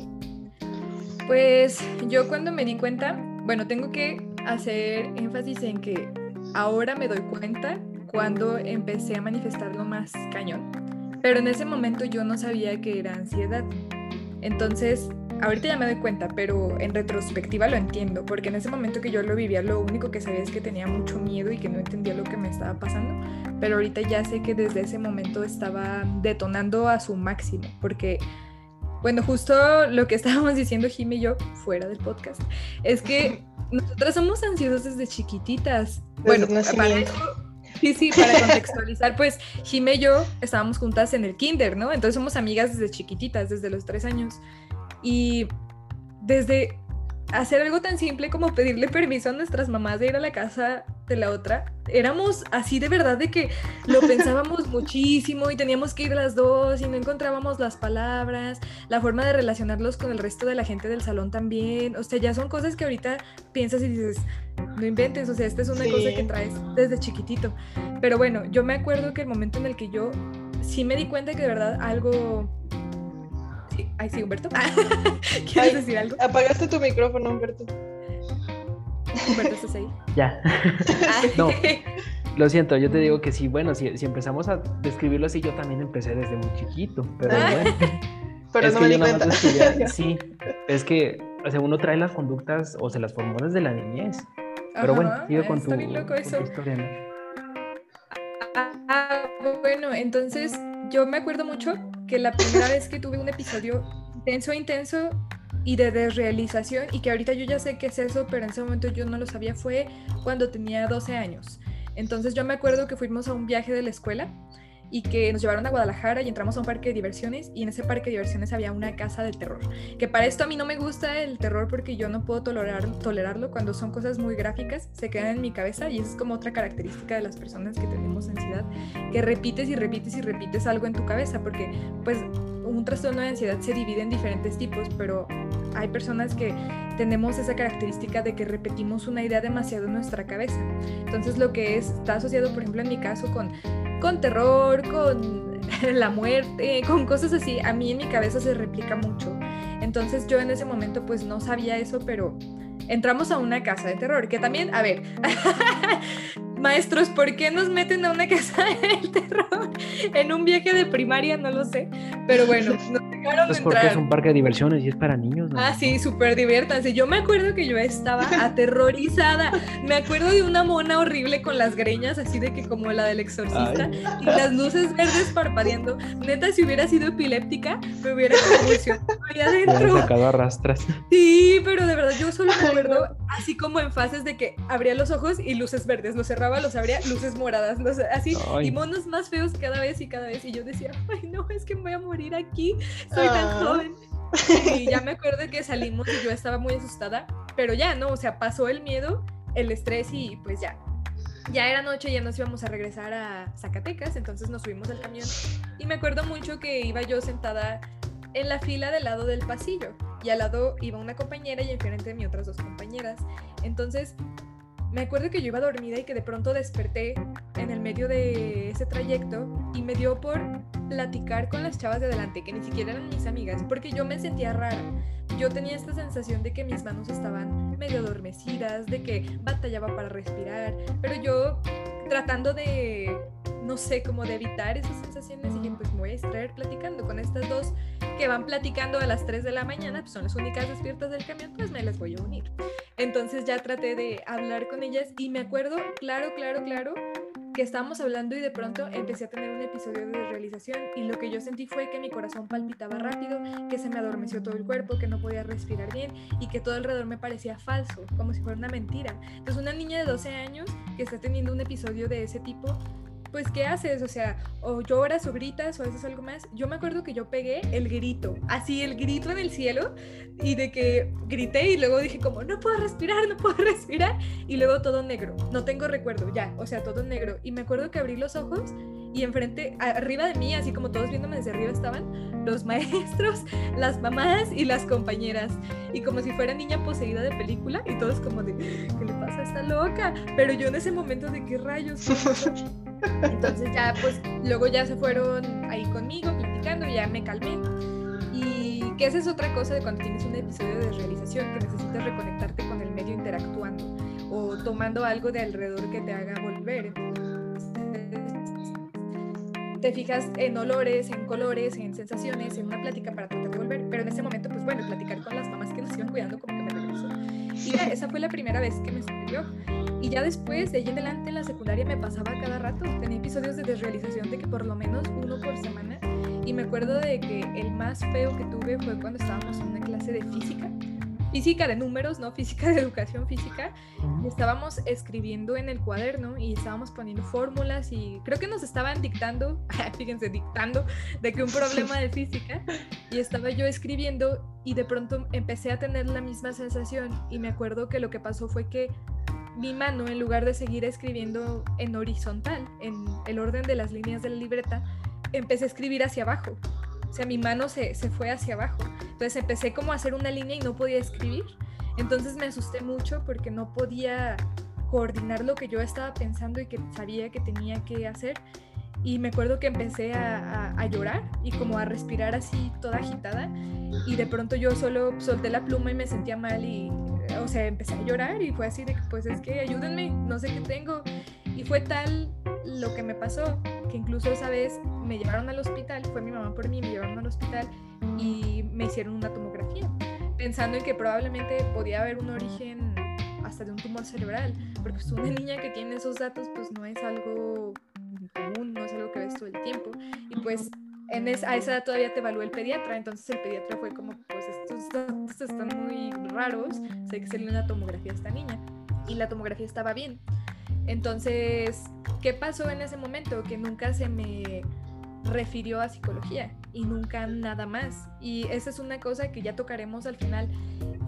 Pues yo cuando me di cuenta, bueno, tengo que hacer énfasis en que ahora me doy cuenta cuando empecé a manifestarlo más cañón. Pero en ese momento yo no sabía que era ansiedad. Entonces, ahorita ya me doy cuenta, pero en retrospectiva lo entiendo, porque en ese momento que yo lo vivía, lo único que sabía es que tenía mucho miedo y que no entendía lo que me estaba pasando. Pero ahorita ya sé que desde ese momento estaba detonando a su máximo, porque bueno, justo lo que estábamos diciendo Jimmy y yo fuera del podcast es que nosotras somos ansiosas desde chiquititas. Desde bueno, para eso, sí, sí, para contextualizar, pues Jimmy y yo estábamos juntas en el kinder, ¿no? Entonces somos amigas desde chiquititas, desde los tres años. Y desde hacer algo tan simple como pedirle permiso a nuestras mamás de ir a la casa de la otra, éramos así de verdad de que lo pensábamos muchísimo y teníamos que ir las dos y no encontrábamos las palabras, la forma de relacionarlos con el resto de la gente del salón también, o sea, ya son cosas que ahorita piensas y dices, no inventes, o sea, esta es una sí. cosa que traes desde chiquitito. Pero bueno, yo me acuerdo que el momento en el que yo sí me di cuenta que de verdad algo. Ay, sí, Humberto. ¿Quieres Ay, decir algo? Apagaste tu micrófono, Humberto. Humberto, ¿estás ahí? Ya. no. Lo siento, yo te digo que sí, bueno, si, si, empezamos a describirlo así, yo también empecé desde muy chiquito, pero bueno. pero es no que me yo cuenta. Descubrí, sí, es que, o sea, uno trae las conductas o se las formó desde la niñez. Pero Ajá, bueno, sigue con tu, loco con eso. tu historia. ¿no? Ah, bueno, entonces yo me acuerdo mucho que la primera vez que tuve un episodio intenso, intenso y de desrealización, y que ahorita yo ya sé qué es eso, pero en ese momento yo no lo sabía, fue cuando tenía 12 años. Entonces yo me acuerdo que fuimos a un viaje de la escuela y que nos llevaron a Guadalajara y entramos a un parque de diversiones y en ese parque de diversiones había una casa del terror. Que para esto a mí no me gusta el terror porque yo no puedo tolerar, tolerarlo cuando son cosas muy gráficas, se quedan en mi cabeza y es como otra característica de las personas que tenemos ansiedad, que repites y repites y repites algo en tu cabeza porque pues un trastorno de ansiedad se divide en diferentes tipos, pero hay personas que tenemos esa característica de que repetimos una idea demasiado en nuestra cabeza. Entonces lo que es, está asociado, por ejemplo, en mi caso con, con terror, con la muerte, con cosas así, a mí en mi cabeza se replica mucho. Entonces yo en ese momento pues no sabía eso, pero entramos a una casa de terror, que también, a ver, maestros, ¿por qué nos meten a una casa del terror en un viaje de primaria? No lo sé, pero bueno, dejaron Es entrar. porque es un parque de diversiones y es para niños. ¿no? Ah, sí, súper diviértanse. Yo me acuerdo que yo estaba aterrorizada. Me acuerdo de una mona horrible con las greñas, así de que como la del exorcista, Ay. y las luces verdes parpadeando. Neta, si hubiera sido epiléptica, me hubiera convulsionado ahí adentro. sacado a rastras. Sí, pero de verdad yo solo me acuerdo así como en fases de que abría los ojos y luces verdes, los cerraba, los abría, luces moradas, los- así, Ay. y monos más feos cada vez y cada vez. Y yo decía, ay no, es que me voy a morir aquí, soy tan Ah. joven. Y ya me acuerdo que salimos y yo estaba muy asustada pero ya, ¿no? O sea, pasó el miedo, el estrés y pues ya. Ya era noche, ya nos íbamos a regresar a Zacatecas, entonces nos subimos al camión y me acuerdo mucho que iba yo sentada en la fila del lado del pasillo y al lado iba una compañera y enfrente de mí otras dos compañeras. Entonces me acuerdo que yo iba dormida y que de pronto desperté en el medio de ese trayecto y me dio por platicar con las chavas de adelante, que ni siquiera eran mis amigas, porque yo me sentía rara. Yo tenía esta sensación de que mis manos estaban medio adormecidas, de que batallaba para respirar, pero yo tratando de, no sé, como de evitar esas sensaciones, dije, pues me voy a extraer platicando con estas dos que van platicando a las 3 de la mañana, pues son las únicas despiertas del camión, pues me las voy a unir. Entonces ya traté de hablar con ellas y me acuerdo, claro, claro, claro, que estábamos hablando y de pronto empecé a tener un episodio de realización y lo que yo sentí fue que mi corazón palpitaba rápido, que se me adormeció todo el cuerpo, que no podía respirar bien y que todo alrededor me parecía falso, como si fuera una mentira. Entonces una niña de 12 años que está teniendo un episodio de ese tipo pues ¿qué haces? O sea, o lloras o gritas o haces algo más. Yo me acuerdo que yo pegué el grito, así el grito en el cielo y de que grité y luego dije como, no puedo respirar, no puedo respirar y luego todo negro, no tengo recuerdo, ya, o sea, todo negro. Y me acuerdo que abrí los ojos y enfrente, arriba de mí, así como todos viéndome desde arriba estaban los maestros, las mamás y las compañeras. Y como si fuera niña poseída de película y todos como de, ¿qué le pasa a esta loca? Pero yo en ese momento de qué rayos. Entonces ya pues luego ya se fueron ahí conmigo platicando y ya me calmé. Y que esa es otra cosa de cuando tienes un episodio de realización, que necesitas reconectarte con el medio interactuando o tomando algo de alrededor que te haga volver. Te fijas en olores, en colores, en sensaciones, en una plática para tratar de volver. Pero en ese momento, pues bueno, platicar con las mamás que nos iban cuidando como que me regresó. Y esa fue la primera vez que me sucedió. Y ya después, de ahí en adelante, en la secundaria me pasaba cada rato. Tenía episodios de desrealización de que por lo menos uno por semana. Y me acuerdo de que el más feo que tuve fue cuando estábamos en una clase de física. Física de números, no física de educación física. Y estábamos escribiendo en el cuaderno y estábamos poniendo fórmulas y creo que nos estaban dictando, fíjense, dictando de que un problema de física. Y estaba yo escribiendo y de pronto empecé a tener la misma sensación y me acuerdo que lo que pasó fue que mi mano, en lugar de seguir escribiendo en horizontal, en el orden de las líneas de la libreta, empecé a escribir hacia abajo. O sea, mi mano se, se fue hacia abajo. Entonces empecé como a hacer una línea y no podía escribir. Entonces me asusté mucho porque no podía coordinar lo que yo estaba pensando y que sabía que tenía que hacer. Y me acuerdo que empecé a, a, llorar y como a respirar así toda agitada. Y de pronto yo solo solté la pluma y me sentía mal y o sea, empecé a llorar y fue así de que, pues es que ayúdenme, no sé qué tengo. Y fue tal lo que me pasó que incluso esa vez me llevaron al hospital, fue mi mamá por mí, me llevaron al hospital y me hicieron una tomografía, pensando en que probablemente podía haber un origen hasta de un tumor cerebral, porque pues, una niña que tiene esos datos pues no es algo común, no es algo que ves todo el tiempo. Y pues en a esa edad todavía te evaluó el pediatra, entonces el pediatra fue como, pues estos datos están muy raros, sé que hacerle una tomografía a esta niña. Y la tomografía estaba bien. Entonces, ¿qué pasó en ese momento? Que nunca se me refirió a psicología y nunca nada más. Y esa es una cosa que ya tocaremos al final,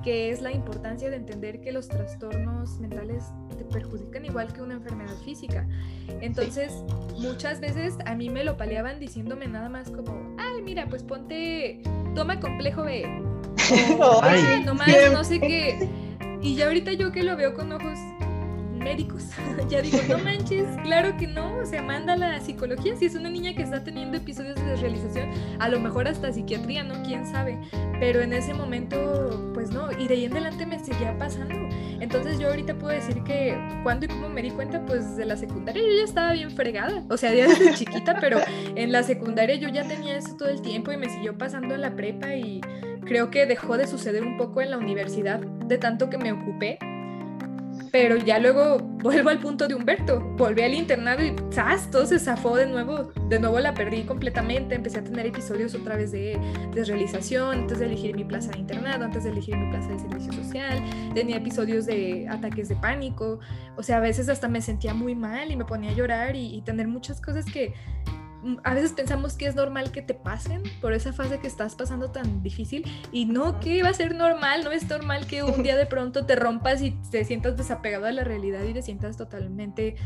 que es la importancia de entender que los trastornos mentales te perjudican igual que una enfermedad física. Entonces, muchas veces a mí me lo paleaban diciéndome nada más como, ay, mira, pues ponte, toma complejo B. O, ay, nomás, no sé qué. Y ya ahorita yo que lo veo con ojos médicos. ya digo, no manches, claro que no, o sea, manda la psicología. Si es una niña que está teniendo episodios de desrealización, a lo mejor hasta psiquiatría, ¿no? ¿Quién sabe? Pero en ese momento, pues no, y de ahí en adelante me seguía pasando. Entonces yo ahorita puedo decir que cuando y cómo me di cuenta, pues de la secundaria yo ya estaba bien fregada. O sea, ya desde chiquita, pero en la secundaria yo ya tenía eso todo el tiempo y me siguió pasando en la prepa y creo que dejó de suceder un poco en la universidad de tanto que me ocupé pero ya luego vuelvo al punto de Humberto, volví al internado y ¡zas! todo se zafó de nuevo, de nuevo la perdí completamente, empecé a tener episodios otra vez de desrealización, antes de elegir mi plaza de internado, antes de elegir mi plaza de servicio social, tenía episodios de ataques de pánico, o sea, a veces hasta me sentía muy mal y me ponía a llorar y, y tener muchas cosas que a veces pensamos que es normal que te pasen por esa fase que estás pasando tan difícil y no que va a ser normal, no es normal que un día de pronto te rompas y te sientas desapegado de la realidad y te sientas totalmente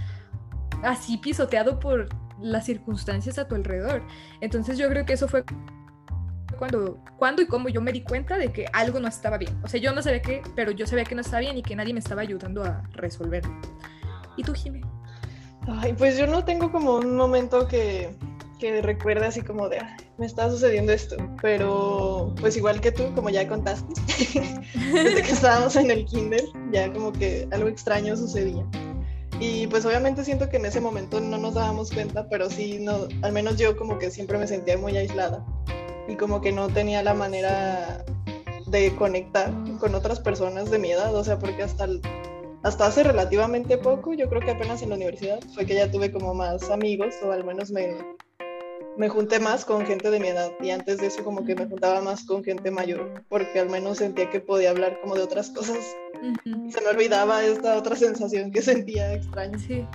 así pisoteado por las circunstancias a tu alrededor. Entonces yo creo que eso fue cuando, cuando y cómo yo me di cuenta de que algo no estaba bien. O sea, yo no sabía qué, pero yo sabía que no estaba bien y que nadie me estaba ayudando a resolverlo. ¿Y tú, Jimé? Ay, pues yo no tengo como un momento que, que recuerde así como de, me está sucediendo esto, pero pues igual que tú, como ya contaste, desde que estábamos en el kinder, ya como que algo extraño sucedía. Y pues obviamente siento que en ese momento no nos dábamos cuenta, pero sí, no, al menos yo como que siempre me sentía muy aislada y como que no tenía la manera de conectar con otras personas de mi edad, o sea, porque hasta hasta hace relativamente poco, yo creo que apenas en la universidad, fue que ya tuve como más amigos, o al menos me, me junté más con gente de mi edad. Y antes de eso como que me juntaba más con gente mayor, porque al menos sentía que podía hablar como de otras cosas. Y se me olvidaba esta otra sensación que sentía extraña. Sí.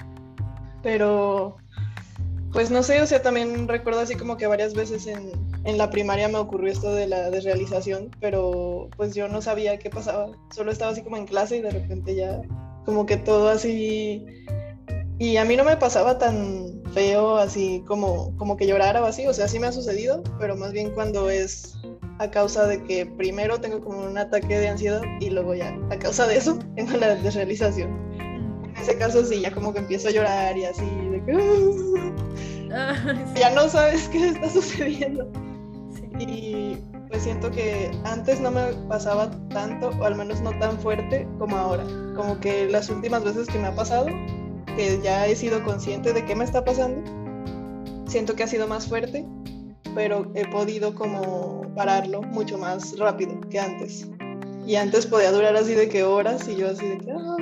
Pero, pues no sé, o sea, también recuerdo así como que varias veces en, en la primaria me ocurrió esto de la desrealización, pero pues yo no sabía qué pasaba. Solo estaba así como en clase y de repente ya como que todo así... Y a mí no me pasaba tan feo así como, como que llorara o así, o sea, sí me ha sucedido, pero más bien cuando es a causa de que primero tengo como un ataque de ansiedad y luego ya a causa de eso tengo la desrealización. En ese caso sí, ya como que empiezo a llorar y así, de que... ya no sabes qué está sucediendo. Y pues siento que antes no me pasaba tanto, o al menos no tan fuerte como ahora. Como que las últimas veces que me ha pasado, que ya he sido consciente de qué me está pasando, siento que ha sido más fuerte, pero he podido como pararlo mucho más rápido que antes. Y antes podía durar así de que horas y yo así de que, ah,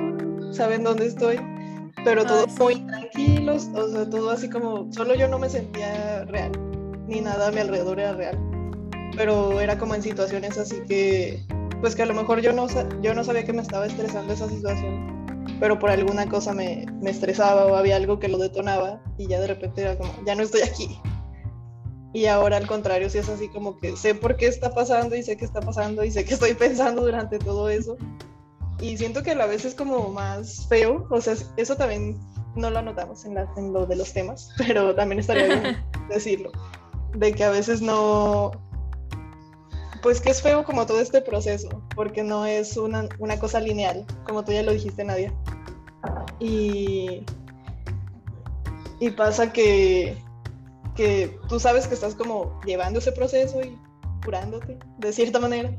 ¿saben dónde estoy? Pero todo muy tranquilos, o sea, todo así como, solo yo no me sentía real, ni nada a mi alrededor era real pero era como en situaciones así que, pues que a lo mejor yo no, yo no sabía que me estaba estresando esa situación, pero por alguna cosa me, me estresaba o había algo que lo detonaba y ya de repente era como, ya no estoy aquí. Y ahora al contrario, si es así como que sé por qué está pasando y sé qué está pasando y sé qué estoy pensando durante todo eso. Y siento que a la vez es como más feo, o sea, eso también no lo notamos en, la, en lo de los temas, pero también estaría bien decirlo, de que a veces no, pues que es feo como todo este proceso, porque no es una, cosa lineal, como tú ya lo dijiste, Nadia. Y, y pasa que, que tú sabes que estás como llevando ese proceso y curándote, de cierta manera.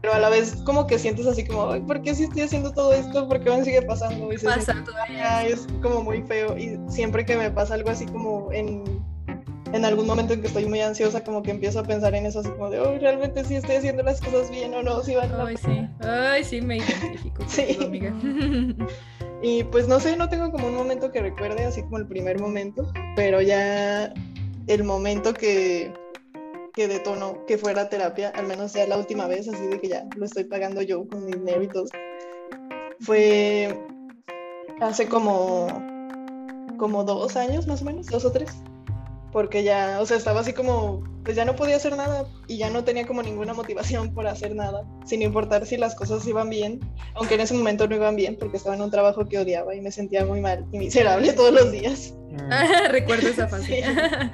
Pero a la vez como que sientes así como, Ay, ¿por qué si estoy haciendo todo esto? ¿Por qué me sigue pasando? Y pasa todavía. Es como muy feo. Y siempre que me pasa algo así como en en algún momento en que estoy muy ansiosa, como que empiezo a pensar en eso, así como de, oh, realmente sí estoy haciendo las cosas bien o no, si van Ay, sí, ay, sí, me identifico. sí. amiga. y pues no sé, no tengo como un momento que recuerde, así como el primer momento, pero ya el momento que, que detonó que fuera terapia, al menos ya la última vez, así de que ya lo estoy pagando yo con mi dinero y todo, fue hace como, como dos años más o menos, dos o tres porque ya, o sea, estaba así como, pues ya no podía hacer nada y ya no tenía como ninguna motivación por hacer nada, sin importar si las cosas iban bien, aunque en ese momento no iban bien porque estaba en un trabajo que odiaba y me sentía muy mal y miserable todos los días. Mm. Recuerdo esa fase.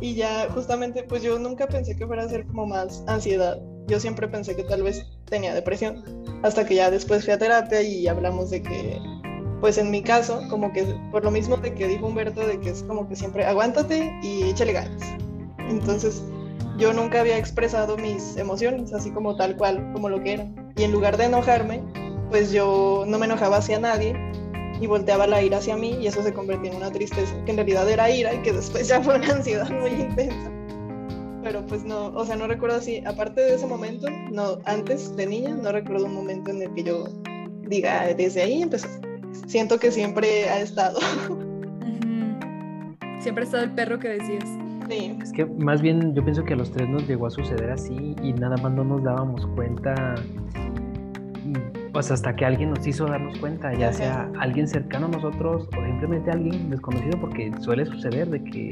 Y ya justamente, pues yo nunca pensé que fuera a ser como más ansiedad. Yo siempre pensé que tal vez tenía depresión, hasta que ya después fui a terapia y hablamos de que pues en mi caso, como que por lo mismo de que dijo Humberto, de que es como que siempre aguántate y échale ganas. Entonces, yo nunca había expresado mis emociones, así como tal cual, como lo que eran. Y en lugar de enojarme, pues yo no me enojaba hacia nadie y volteaba la ira hacia mí y eso se convirtió en una tristeza, que en realidad era ira y que después ya fue una ansiedad muy intensa. Pero pues no, o sea, no recuerdo así, aparte de ese momento, no, antes de niña, no recuerdo un momento en el que yo diga, desde ahí empezó siento que siempre ha estado. Siempre ha estado el perro que decías. Sí. Es que más bien yo pienso que a los tres nos llegó a suceder así y nada más no nos dábamos cuenta. Pues hasta que alguien nos hizo darnos cuenta, ya sea alguien cercano a nosotros o simplemente alguien desconocido, porque suele suceder de que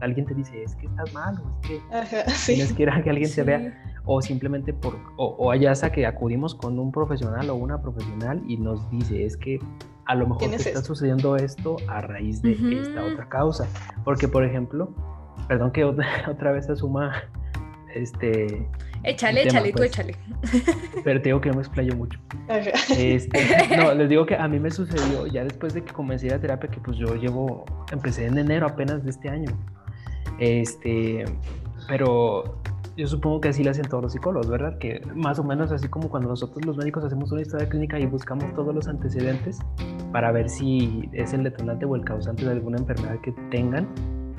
alguien te dice, es que estás mal, o es que tienes que ir a que alguien te vea, o simplemente por, o, o allá hasta que acudimos con un profesional o una profesional y nos dice, es que a lo mejor te está sucediendo esto a raíz de esta otra causa. Porque, por ejemplo, perdón que otra, vez asuma este... Échale, échale, tú pues, échale. Pero te digo que no me explayo mucho. Este, no, les digo que a mí me sucedió ya después de que comencé la terapia, que pues yo llevo, empecé en enero apenas de este año. Este, pero yo supongo que así lo hacen todos los psicólogos, ¿verdad? Que más o menos así como cuando nosotros los médicos hacemos una historia clínica y buscamos todos los antecedentes para ver si es el detonante o el causante de alguna enfermedad que tengan,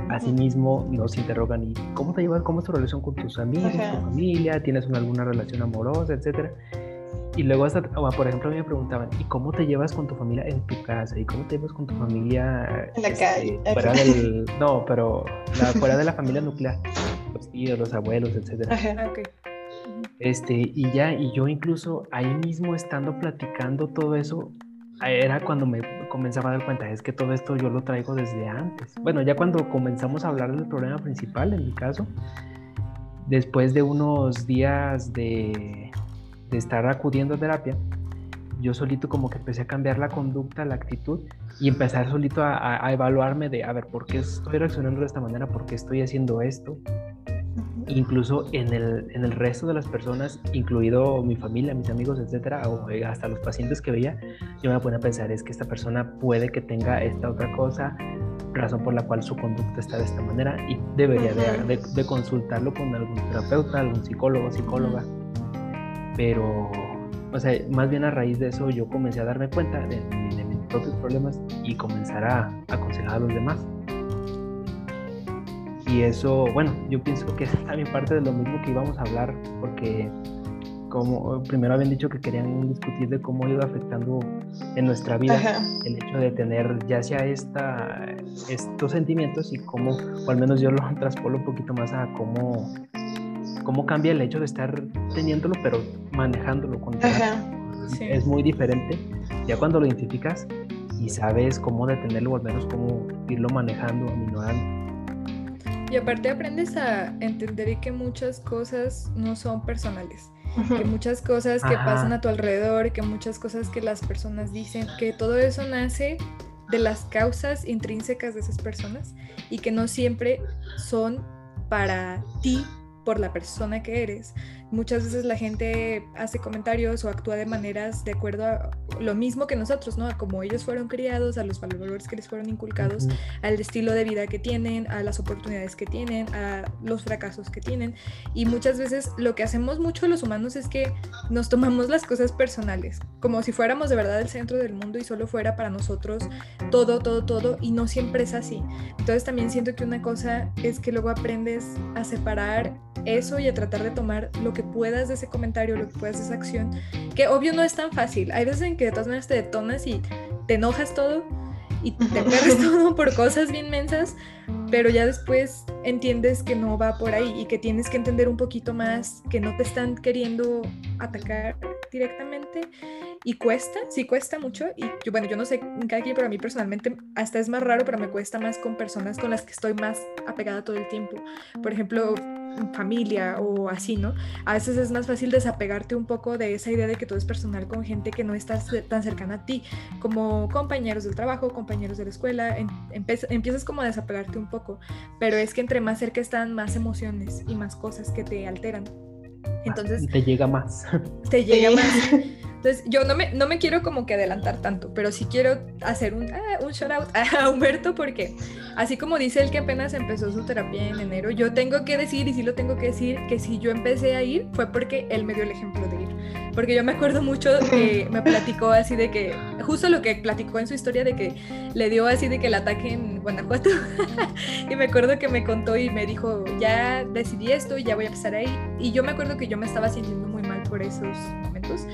asimismo nos interrogan y cómo te llevas, cómo es tu relación con tus amigos, tu familia, tienes alguna relación amorosa, etcétera. Y luego hasta, por ejemplo, a mí me preguntaban, ¿y cómo te llevas con tu familia en tu casa? ¿Y cómo te llevas con tu familia en la este, calle? Fuera del, no, pero fuera de la familia nuclear los tíos, los abuelos, etcétera. Este, y ya, y yo incluso ahí mismo estando platicando todo eso, era cuando me comenzaba a dar cuenta, es que todo esto yo lo traigo desde antes. Bueno, ya cuando comenzamos a hablar del problema principal, en mi caso, después de unos días de, de estar acudiendo a terapia, yo solito como que empecé a cambiar la conducta, la actitud y empezar solito a, a, evaluarme de, a ver, ¿por qué estoy reaccionando de esta manera? ¿Por qué estoy haciendo esto? Incluso en el, en el resto de las personas, incluido mi familia, mis amigos, etcétera, o eh, hasta los pacientes que veía, yo me ponía a pensar, es que esta persona puede que tenga esta otra cosa, razón por la cual su conducta está de esta manera y debería de, de, consultarlo con algún terapeuta, algún psicólogo, psicóloga. Pero, o sea, más bien a raíz de eso yo comencé a darme cuenta de, de mis propios problemas y comenzar a aconsejar a los demás. Y eso, bueno, yo pienso que es también parte de lo mismo que íbamos a hablar, porque como primero habían dicho que querían discutir de cómo ido afectando en nuestra vida el hecho de tener ya sea esta, estos sentimientos y cómo, o al menos yo lo traspolo un poquito más a cómo, cómo cambia el hecho de estar teniéndolo, pero manejándolo con Es muy diferente ya cuando lo identificas y sabes cómo detenerlo o al menos cómo irlo manejando, aminorando. Y aparte aprendes a entender que muchas cosas no son personales, que muchas cosas que pasan a tu alrededor, que muchas cosas que las personas dicen, que todo eso nace de las causas intrínsecas de esas personas y que no siempre son para ti por la persona que eres, muchas veces la gente hace comentarios o actúa de maneras de acuerdo a lo mismo que nosotros, ¿no? A cómo ellos fueron criados, a los valores que les fueron inculcados, al estilo de vida que tienen, a las oportunidades que tienen, a los fracasos que tienen. Y muchas veces lo que hacemos mucho los humanos es que nos tomamos las cosas personales, como si fuéramos de verdad el centro del mundo y solo fuera para nosotros todo, todo, todo, y no siempre es así. Entonces también siento que una cosa es que luego aprendes a separar eso y a tratar de tomar lo que puedas de ese comentario, lo que puedas de esa acción, que obvio no es tan fácil. Hay veces en que de todas maneras te detonas y te enojas todo y te pierdes todo por cosas bien mensas, pero ya después entiendes que no va por ahí y que tienes que entender un poquito más que no te están queriendo atacar directamente y cuesta, sí cuesta mucho y yo, bueno, yo no sé cada quien, pero a mí personalmente hasta es más raro, pero me cuesta más con personas con las que estoy más apegada todo el tiempo. Por ejemplo, familia o así, ¿no? A veces es más fácil desapegarte un poco de esa idea de que todo es personal con gente que no está tan cercana a ti, como compañeros del trabajo, compañeros de la escuela, empiezas como a desapegarte un poco, pero es que entre más cerca están más emociones y más cosas que te alteran. Entonces... Te llega más. Te llega más. Entonces, yo no me, no me quiero como que adelantar tanto, pero sí quiero hacer un, ah, un shout out a Humberto porque así como dice él que apenas empezó su terapia en enero, yo tengo que decir, y sí lo tengo que decir, que si yo empecé a ir fue porque él me dio el ejemplo de ir. Porque yo me acuerdo mucho que me platicó así de que, justo lo que platicó en su historia de que le dio así de que el ataque en Guanajuato. y me acuerdo que me contó y me dijo, ya decidí esto y ya voy a empezar ahí. Y yo me acuerdo que yo me estaba sintiendo muy mal por esos momentos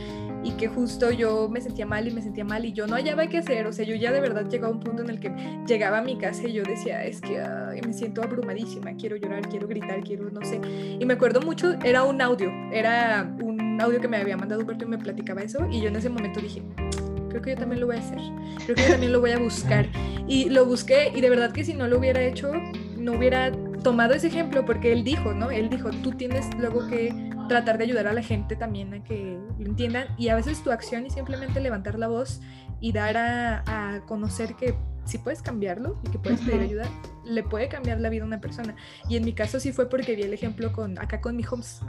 y que justo yo me sentía mal y me sentía mal y yo no hallaba qué hacer, o sea, yo ya de verdad llegaba a un punto en el que llegaba a mi casa y yo decía, es que me siento abrumadísima, quiero llorar, quiero gritar, quiero, no sé. Y me acuerdo mucho, era un audio, era un audio que me había mandado Humberto y me platicaba eso y yo en ese momento dije, creo que yo también lo voy a hacer, creo que yo también lo voy a buscar. Y lo busqué y de verdad que si no lo hubiera hecho, no hubiera tomado ese ejemplo porque él dijo, ¿no? Él dijo, tú tienes luego que tratar de ayudar a la gente también a que lo entiendan y a veces tu acción y simplemente levantar la voz y dar a, a conocer que si puedes cambiarlo y que puedes pedir ayuda, le puede cambiar la vida a una persona. Y en mi caso sí fue porque vi el ejemplo con acá con mi homes.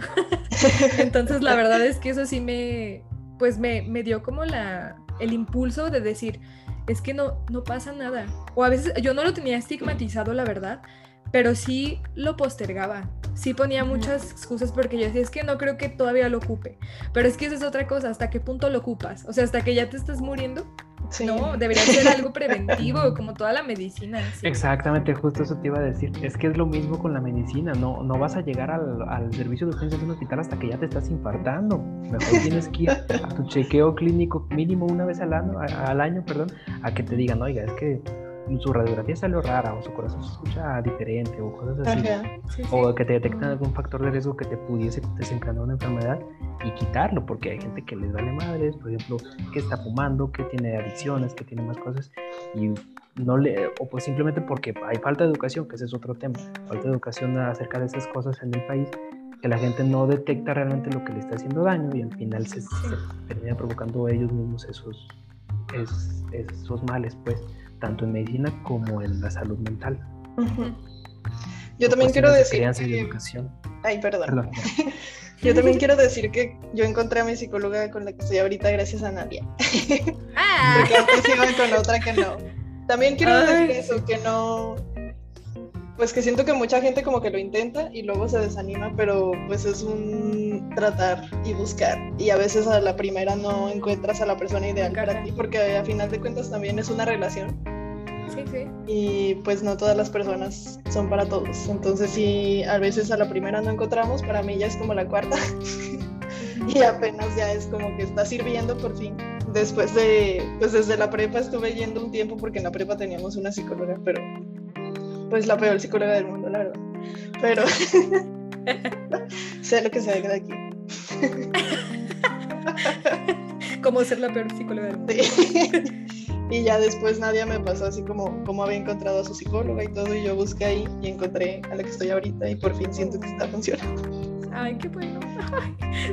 Entonces la verdad es que eso sí me, pues me, me dio como la, el impulso de decir, es que no, no pasa nada. O a veces yo no lo tenía estigmatizado, la verdad, pero sí lo postergaba. Sí ponía muchas excusas porque yo decía, es que no creo que todavía lo ocupe. Pero es que esa es otra cosa, ¿hasta qué punto lo ocupas? O sea, hasta que ya te estás muriendo. No, debería ser algo preventivo, como toda la medicina. Exactamente, justo eso te iba a decir. Es que es lo mismo con la medicina, no, no vas a llegar al, al servicio de urgencias de un hospital hasta que ya te estás infartando. Mejor tienes que ir a tu chequeo clínico mínimo una vez al año, al año perdón, a que te digan, oiga, es que su radiografía salió rara o su corazón se escucha diferente o cosas así. O que te detectan algún factor de riesgo que te pudiese desencadenar una enfermedad y quitarlo, porque hay gente que les vale madres, por ejemplo, que está fumando, que tiene adicciones, que tiene más cosas y no le, o pues simplemente porque hay falta de educación, que ese es otro tema, falta de educación acerca de esas cosas en el país, que la gente no detecta realmente lo que le está haciendo daño y al final se, termina provocando ellos mismos esos, esos males, pues tanto en medicina como en la salud mental. Yo también quiero decir que... Ay, perdón. yo también quiero decir que yo encontré a mi psicóloga con la que estoy ahorita gracias a Nadia. Ah. Porque antes iba con otra que no. También quiero decir eso, que no pues que siento que mucha gente como que lo intenta y luego se desanima, pero pues es un tratar y buscar. Y a veces a la primera no encuentras a la persona ideal para ti, porque a final de cuentas también es una relación. Sí, sí. Y pues no todas las personas son para todos. Entonces si a veces a la primera no encontramos, para mí ya es como la cuarta. y apenas ya es como que está sirviendo por fin. Después de, pues desde la prepa estuve yendo un tiempo porque en la prepa teníamos una psicóloga, pero pues la peor psicóloga del mundo, la verdad. Pero sé lo que se ve de aquí. como ser la peor psicóloga del mundo. y ya después nadie me pasó así como, como había encontrado a su psicóloga y todo, y yo busqué ahí y encontré a la que estoy ahorita y por fin siento que está funcionando. Ay, qué bueno.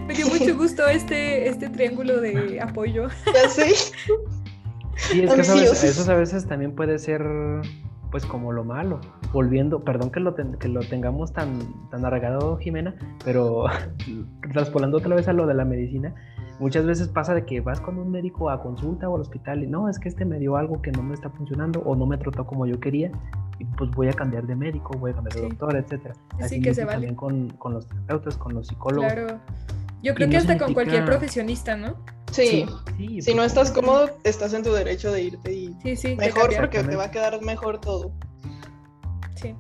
me dio mucho gusto este, este triángulo de apoyo. Ya sé. Sí, es que eso a veces también puede ser pues como lo malo. Volviendo, perdón que lo, que lo tengamos tan, tan arraigado, Jimena, pero traspolando otra vez a lo de la medicina, muchas veces pasa de que vas con un médico a consulta o al hospital y no, es que este me dio algo que no me está funcionando o no me trató como yo quería y pues voy a cambiar de médico, voy a cambiar de doctor, etcétera. Así que se vale. También con, con, los terapeutas, con los psicólogos. Claro. Yo creo que hasta con cualquier profesionista, ¿no? Sí. si no estás cómodo, estás en tu derecho de irte y mejor porque te va a quedar mejor todo. Sí.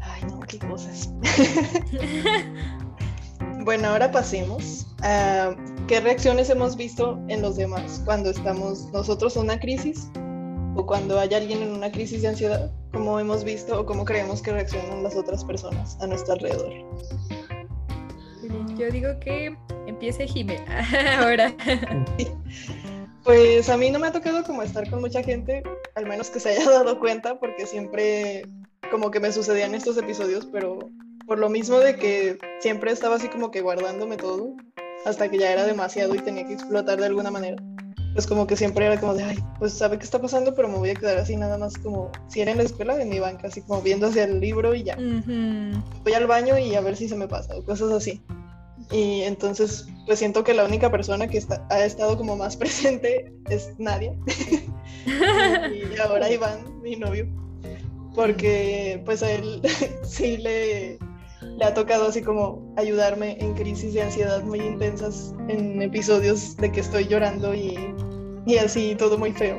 Ay, no, qué cosas. bueno, ahora pasemos a qué reacciones hemos visto en los demás cuando estamos nosotros en una crisis o cuando hay alguien en una crisis de ansiedad, cómo hemos visto o cómo creemos que reaccionan las otras personas a nuestro alrededor. Yo digo que empiece Jime ahora. Pues a mí no me ha tocado como estar con mucha gente, al menos que se haya dado cuenta, porque siempre como que me sucedían estos episodios, pero por lo mismo de que siempre estaba así como que guardándome todo, hasta que ya era demasiado y tenía que explotar de alguna manera. Pues como que siempre era como de, ay, pues sabe qué está pasando, pero me voy a quedar así nada más como si era en la escuela, en mi banca, así como viendo hacia el libro y ya. Voy al baño y a ver si se me pasa, o cosas así. Y entonces, pues siento que la única persona que está, ha estado como más presente es Nadia. y ahora Iván, mi novio. Porque pues a él sí le, le ha tocado así como ayudarme en crisis de ansiedad muy intensas, en episodios de que estoy llorando y, y así todo muy feo.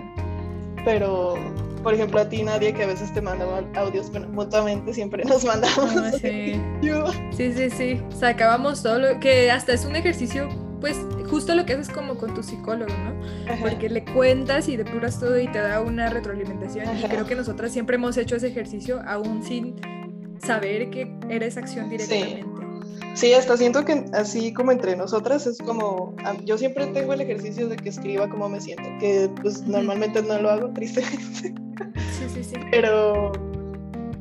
Pero por ejemplo, a ti, Nadia, que a veces te mandaba audios, bueno, mutuamente siempre nos mandamos. Ah, sí. sí, sí, sí. Sacábamos todo lo que hasta es un ejercicio, pues, justo lo que haces como con tu psicólogo, ¿no? Porque le cuentas y depuras todo y te da una retroalimentación. Y creo que nosotras siempre hemos hecho ese ejercicio aún sin saber que eres acción directamente. Sí, hasta siento que así como entre nosotras es como, yo siempre tengo el ejercicio de que escriba cómo me siento, que pues normalmente no lo hago tristemente. Sí, sí, sí. Pero,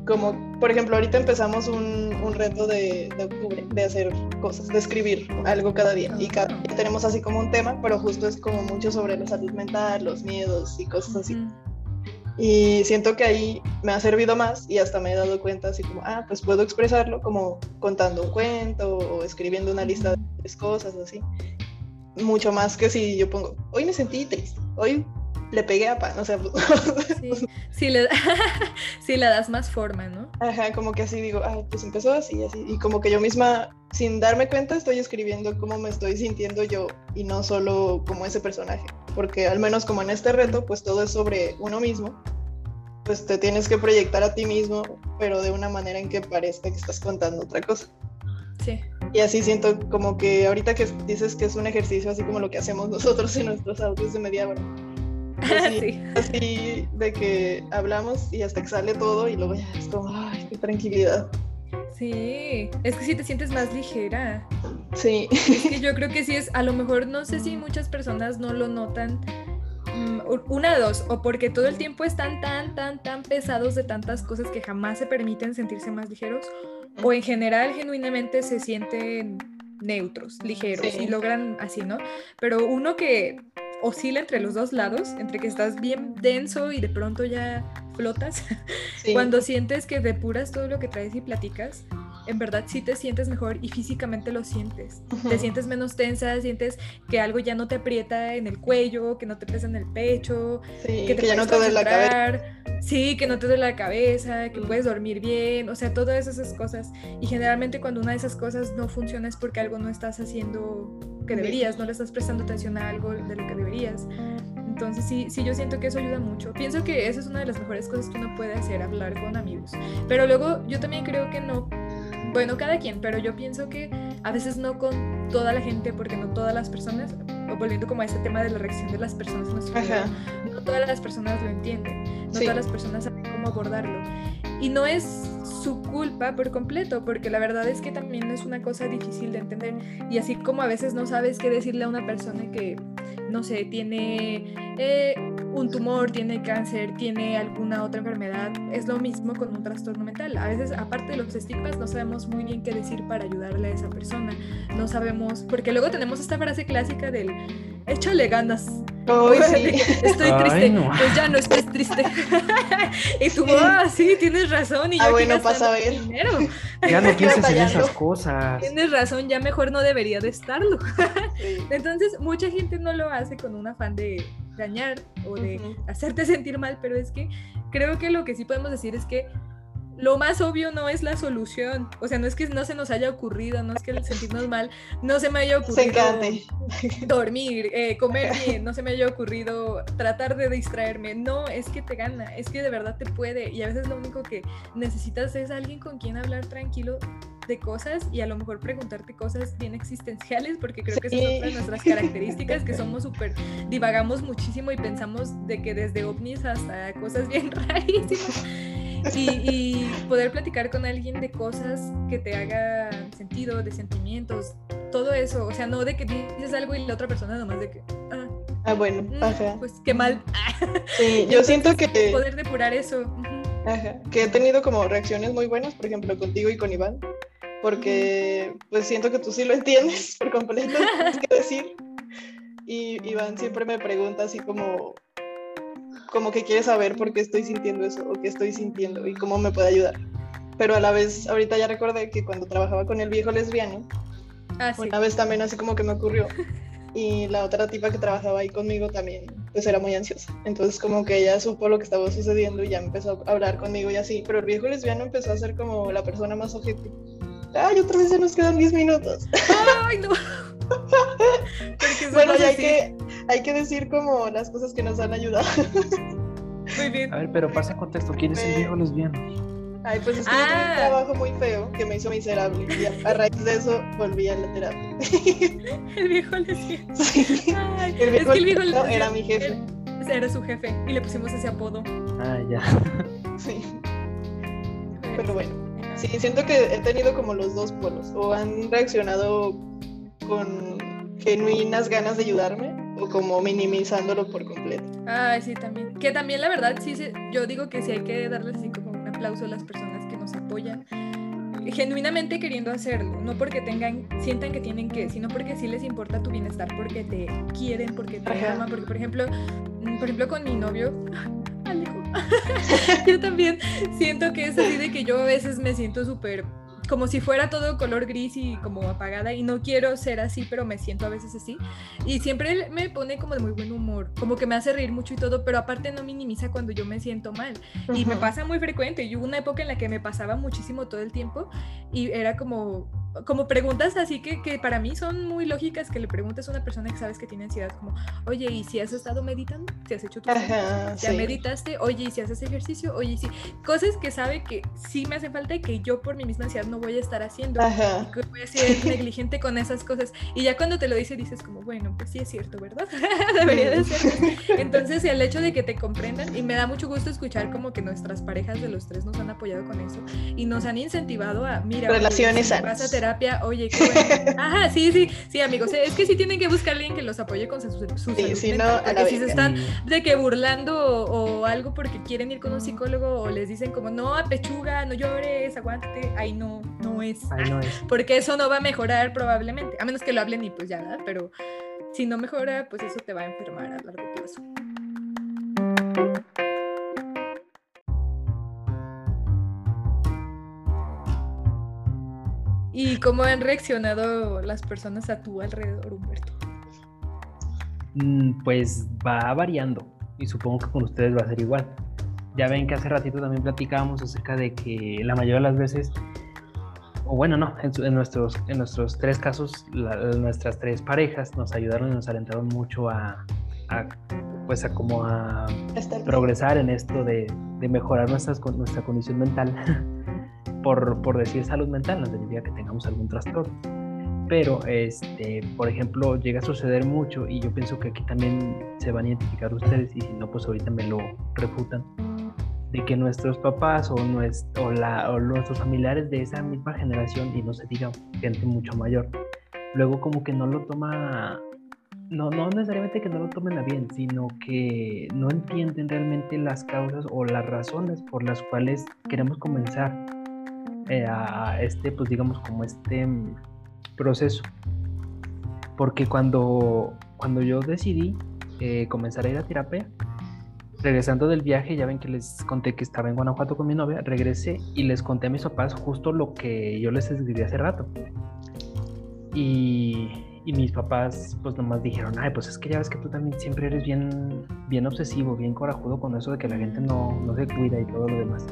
como, por ejemplo, ahorita empezamos un, un reto de, de, octubre de hacer cosas, de escribir algo cada día. Y cada día tenemos así como un tema, pero justo es como mucho sobre la salud mental, los miedos y cosas así. Y siento que ahí me ha servido más y hasta me he dado cuenta así como, ah, pues puedo expresarlo como contando un cuento o escribiendo una lista de cosas así. Mucho más que si yo pongo, hoy me sentí triste, hoy le pegué a pan, o sea, sí, sí, le, sí, le das más forma, ¿no? Ajá, como que así digo, ah, pues empezó así, así, y como que yo misma, sin darme cuenta, estoy escribiendo cómo me estoy sintiendo yo y no solo como ese personaje, porque al menos como en este reto, pues todo es sobre uno mismo, pues te tienes que proyectar a ti mismo, pero de una manera en que parezca que estás contando otra cosa. Sí. Y así siento como que ahorita que dices que es un ejercicio así como lo que hacemos nosotros en nuestros audios de media hora Así, así, de que hablamos y hasta que sale todo y luego ya es como, ay, qué tranquilidad. Sí, es que si te sientes más ligera. Sí. yo creo que sí es, a lo mejor no sé si muchas personas no lo notan. Mm, una de dos, o porque todo el tiempo están tan, tan, tan pesados de tantas cosas que jamás se permiten sentirse más ligeros, o en general genuinamente se sienten neutros, ligeros y logran así, ¿no? Pero uno que oscila entre los dos lados, entre que estás bien denso y de pronto ya flotas, cuando sientes que depuras todo lo que traes y platicas, en verdad sí te sientes mejor y físicamente lo sientes. Te sientes menos tensa, sientes que algo ya no te aprieta en el cuello, que no te pesa en el pecho, que, te ya no te duele la cabeza. Sí, que no te duele la cabeza, que puedes dormir bien, o sea, todas esas cosas. Y generalmente cuando una de esas cosas no funciona es porque algo no estás haciendo que deberías, no le estás prestando atención a algo de lo que deberías. Entonces sí, sí, yo siento que eso ayuda mucho. Pienso que esa es una de las mejores cosas que uno puede hacer, hablar con amigos. Pero luego yo también creo que no bueno, cada quien, pero yo pienso que a veces no con toda la gente, porque no todas las personas, volviendo como a ese tema de la reacción de las personas en nuestro vida, no todas las personas lo entienden, no todas las personas saben cómo abordarlo. Y no es su culpa por completo, porque la verdad es que también es una cosa difícil de entender. Y así como a veces no sabes qué decirle a una persona que, no sé, tiene eh, un tumor, tiene cáncer, tiene alguna otra enfermedad, es lo mismo con un trastorno mental. A veces, aparte de los estigmas, no sabemos muy bien qué decir para ayudarle a esa persona. No sabemos, porque luego tenemos esta frase clásica del échale ganas. Estoy triste. Pues ya no estés triste. y tú, ah, sí, tienes razón. Y ah, bueno, pasa a ver. Ya no pienses en esas cosas. Tienes razón, ya mejor no debería de estarlo. Entonces, mucha gente no lo hace con un afán de dañar o de hacerte sentir mal, pero es que creo que lo que sí podemos decir es que lo más obvio no es la solución. O sea, no es que no se nos haya ocurrido, no es que el sentirnos mal no se me haya ocurrido dormir, eh, comer bien, no se me haya ocurrido tratar de distraerme. No, es que te gana, es que de verdad te puede. Y a veces lo único que necesitas es alguien con quien hablar tranquilo de cosas y a lo mejor preguntarte cosas bien existenciales, porque creo que es una de nuestras características, que somos súper, divagamos muchísimo y pensamos de que desde ovnis hasta cosas bien rarísimas. Y, poder platicar con alguien de cosas que te hagan sentido, de sentimientos, todo eso. O sea, no de que dices algo y la otra persona nomás de que. Ah, ah bueno, mm, ajá. Pues qué mal. Sí, yo siento que. Poder depurar eso. Ajá. Que he tenido como reacciones muy buenas, por ejemplo, contigo y con Iván. Porque pues siento que tú sí lo entiendes por completo, qué decir. Y Iván siempre me pregunta así como, como que quiere saber por qué estoy sintiendo eso o qué estoy sintiendo y cómo me puede ayudar. Pero a la vez, ahorita ya recordé que cuando trabajaba con el viejo lesbiano, ah, una vez también así como que me ocurrió. Y la otra tipa que trabajaba ahí conmigo también, pues era muy ansiosa. Entonces como que ella supo lo que estaba sucediendo y ya empezó a hablar conmigo y así. Pero el viejo lesbiano empezó a ser como la persona más objetiva. Ay, otra vez se nos quedan 10 minutos. Ay, no. bueno, ya hay que, hay que decir como las cosas que nos han ayudado. Muy bien. A ver, pero pasa contexto, ¿quién es el viejo lesbiano? Ay, pues es que un ah. trabajo muy feo que me hizo miserable y a, raíz de eso volví a la terapia. el viejo lesbiano. Sí. Ay, el viejo, es que el viejo lesbiano era mi jefe. Era su jefe y le pusimos ese apodo. Ah, ya. Sí. Pero bueno, sí, siento que he tenido como los dos polos. O han reaccionado con genuinas ganas de ayudarme o como minimizándolo por completo. Ay, sí, también. Que también la verdad, sí, yo digo que sí hay que darles así como una aplauso a las personas que nos apoyan genuinamente queriendo hacerlo, no porque tengan, sientan que tienen que, sino porque sí les importa tu bienestar, porque te quieren, porque te aman, porque por ejemplo, mm, por ejemplo con mi novio, yo también siento que es así de que yo a veces me siento súper como si fuera todo color gris y como apagada y no quiero ser así, pero me siento a veces así. Y siempre me pone como de muy buen humor, como que me hace reír mucho y todo, pero aparte no minimiza cuando yo me siento mal. Y me pasa muy frecuente. Y hubo una época en la que me pasaba muchísimo todo el tiempo y era como como preguntas así que, que, para mí son muy lógicas que le preguntes a una persona que sabes que tiene ansiedad como, oye, ¿y si has estado meditando? ¿Si has hecho tu ¿Ya meditaste? Oye, ¿y si haces ejercicio? Oye, ¿y si...? Cosas que sabe que sí me hacen falta y que yo por mi misma ansiedad no voy a estar haciendo. que voy a ser negligente con esas cosas. Y ya cuando te lo dice dices como, bueno, pues sí es cierto, ¿verdad? Debería de ser. Entonces el hecho de que te comprendan, y me da mucho gusto escuchar como que nuestras parejas de los tres nos han apoyado con eso y nos han incentivado a, mira, relaciones sanas terapia, oye, qué bueno. Ajá, sí, sí, sí, amigos. Es que sí tienen que buscar a alguien que los apoye con su, su sí, si no, si se están de que burlando o, algo porque quieren ir con un psicólogo o les dicen como, no, pechuga, no llores, aguántate, ahí no, no es. Ahí no es. Porque eso no va a mejorar probablemente, a menos que lo hablen y pues ya, ¿verdad? Pero si no mejora, pues eso te va a enfermar a largo plazo. ¿Y cómo han reaccionado las personas a tu alrededor, Humberto? Mm, pues va variando y supongo que con ustedes va a ser igual. Ya ven que hace ratito también platicábamos acerca de que la mayoría de las veces, o bueno, no, en, nuestros, en nuestros tres casos, nuestras tres parejas nos ayudaron y nos alentaron mucho a, pues a como a progresar en esto de, de mejorar nuestras, nuestra condición mental. por, por decir salud mental, no significa que tengamos algún trastorno. Pero, este, por ejemplo, llega a suceder mucho y yo pienso que aquí también se van a identificar ustedes y si no, pues ahorita me lo refutan, de que nuestros papás o, nuestro, la, o nuestros familiares de esa misma generación, y no se diga gente mucho mayor, luego como que no lo toma no, no necesariamente que no lo tomen a bien, sino que no entienden realmente las causas o las razones por las cuales queremos comenzar eh, a este, pues digamos, como este mm, proceso. Porque cuando, cuando yo decidí eh, comenzar a ir a terapia, regresando del viaje, ya ven que les conté que estaba en Guanajuato con mi novia, regresé y les conté a mis papás justo lo que yo les escribí hace rato. Y, y, mis papás pues nomás dijeron, ay, pues es que ya ves que tú también siempre eres bien, bien obsesivo, bien corajudo con eso de que la gente no, no se cuida y todo lo demás.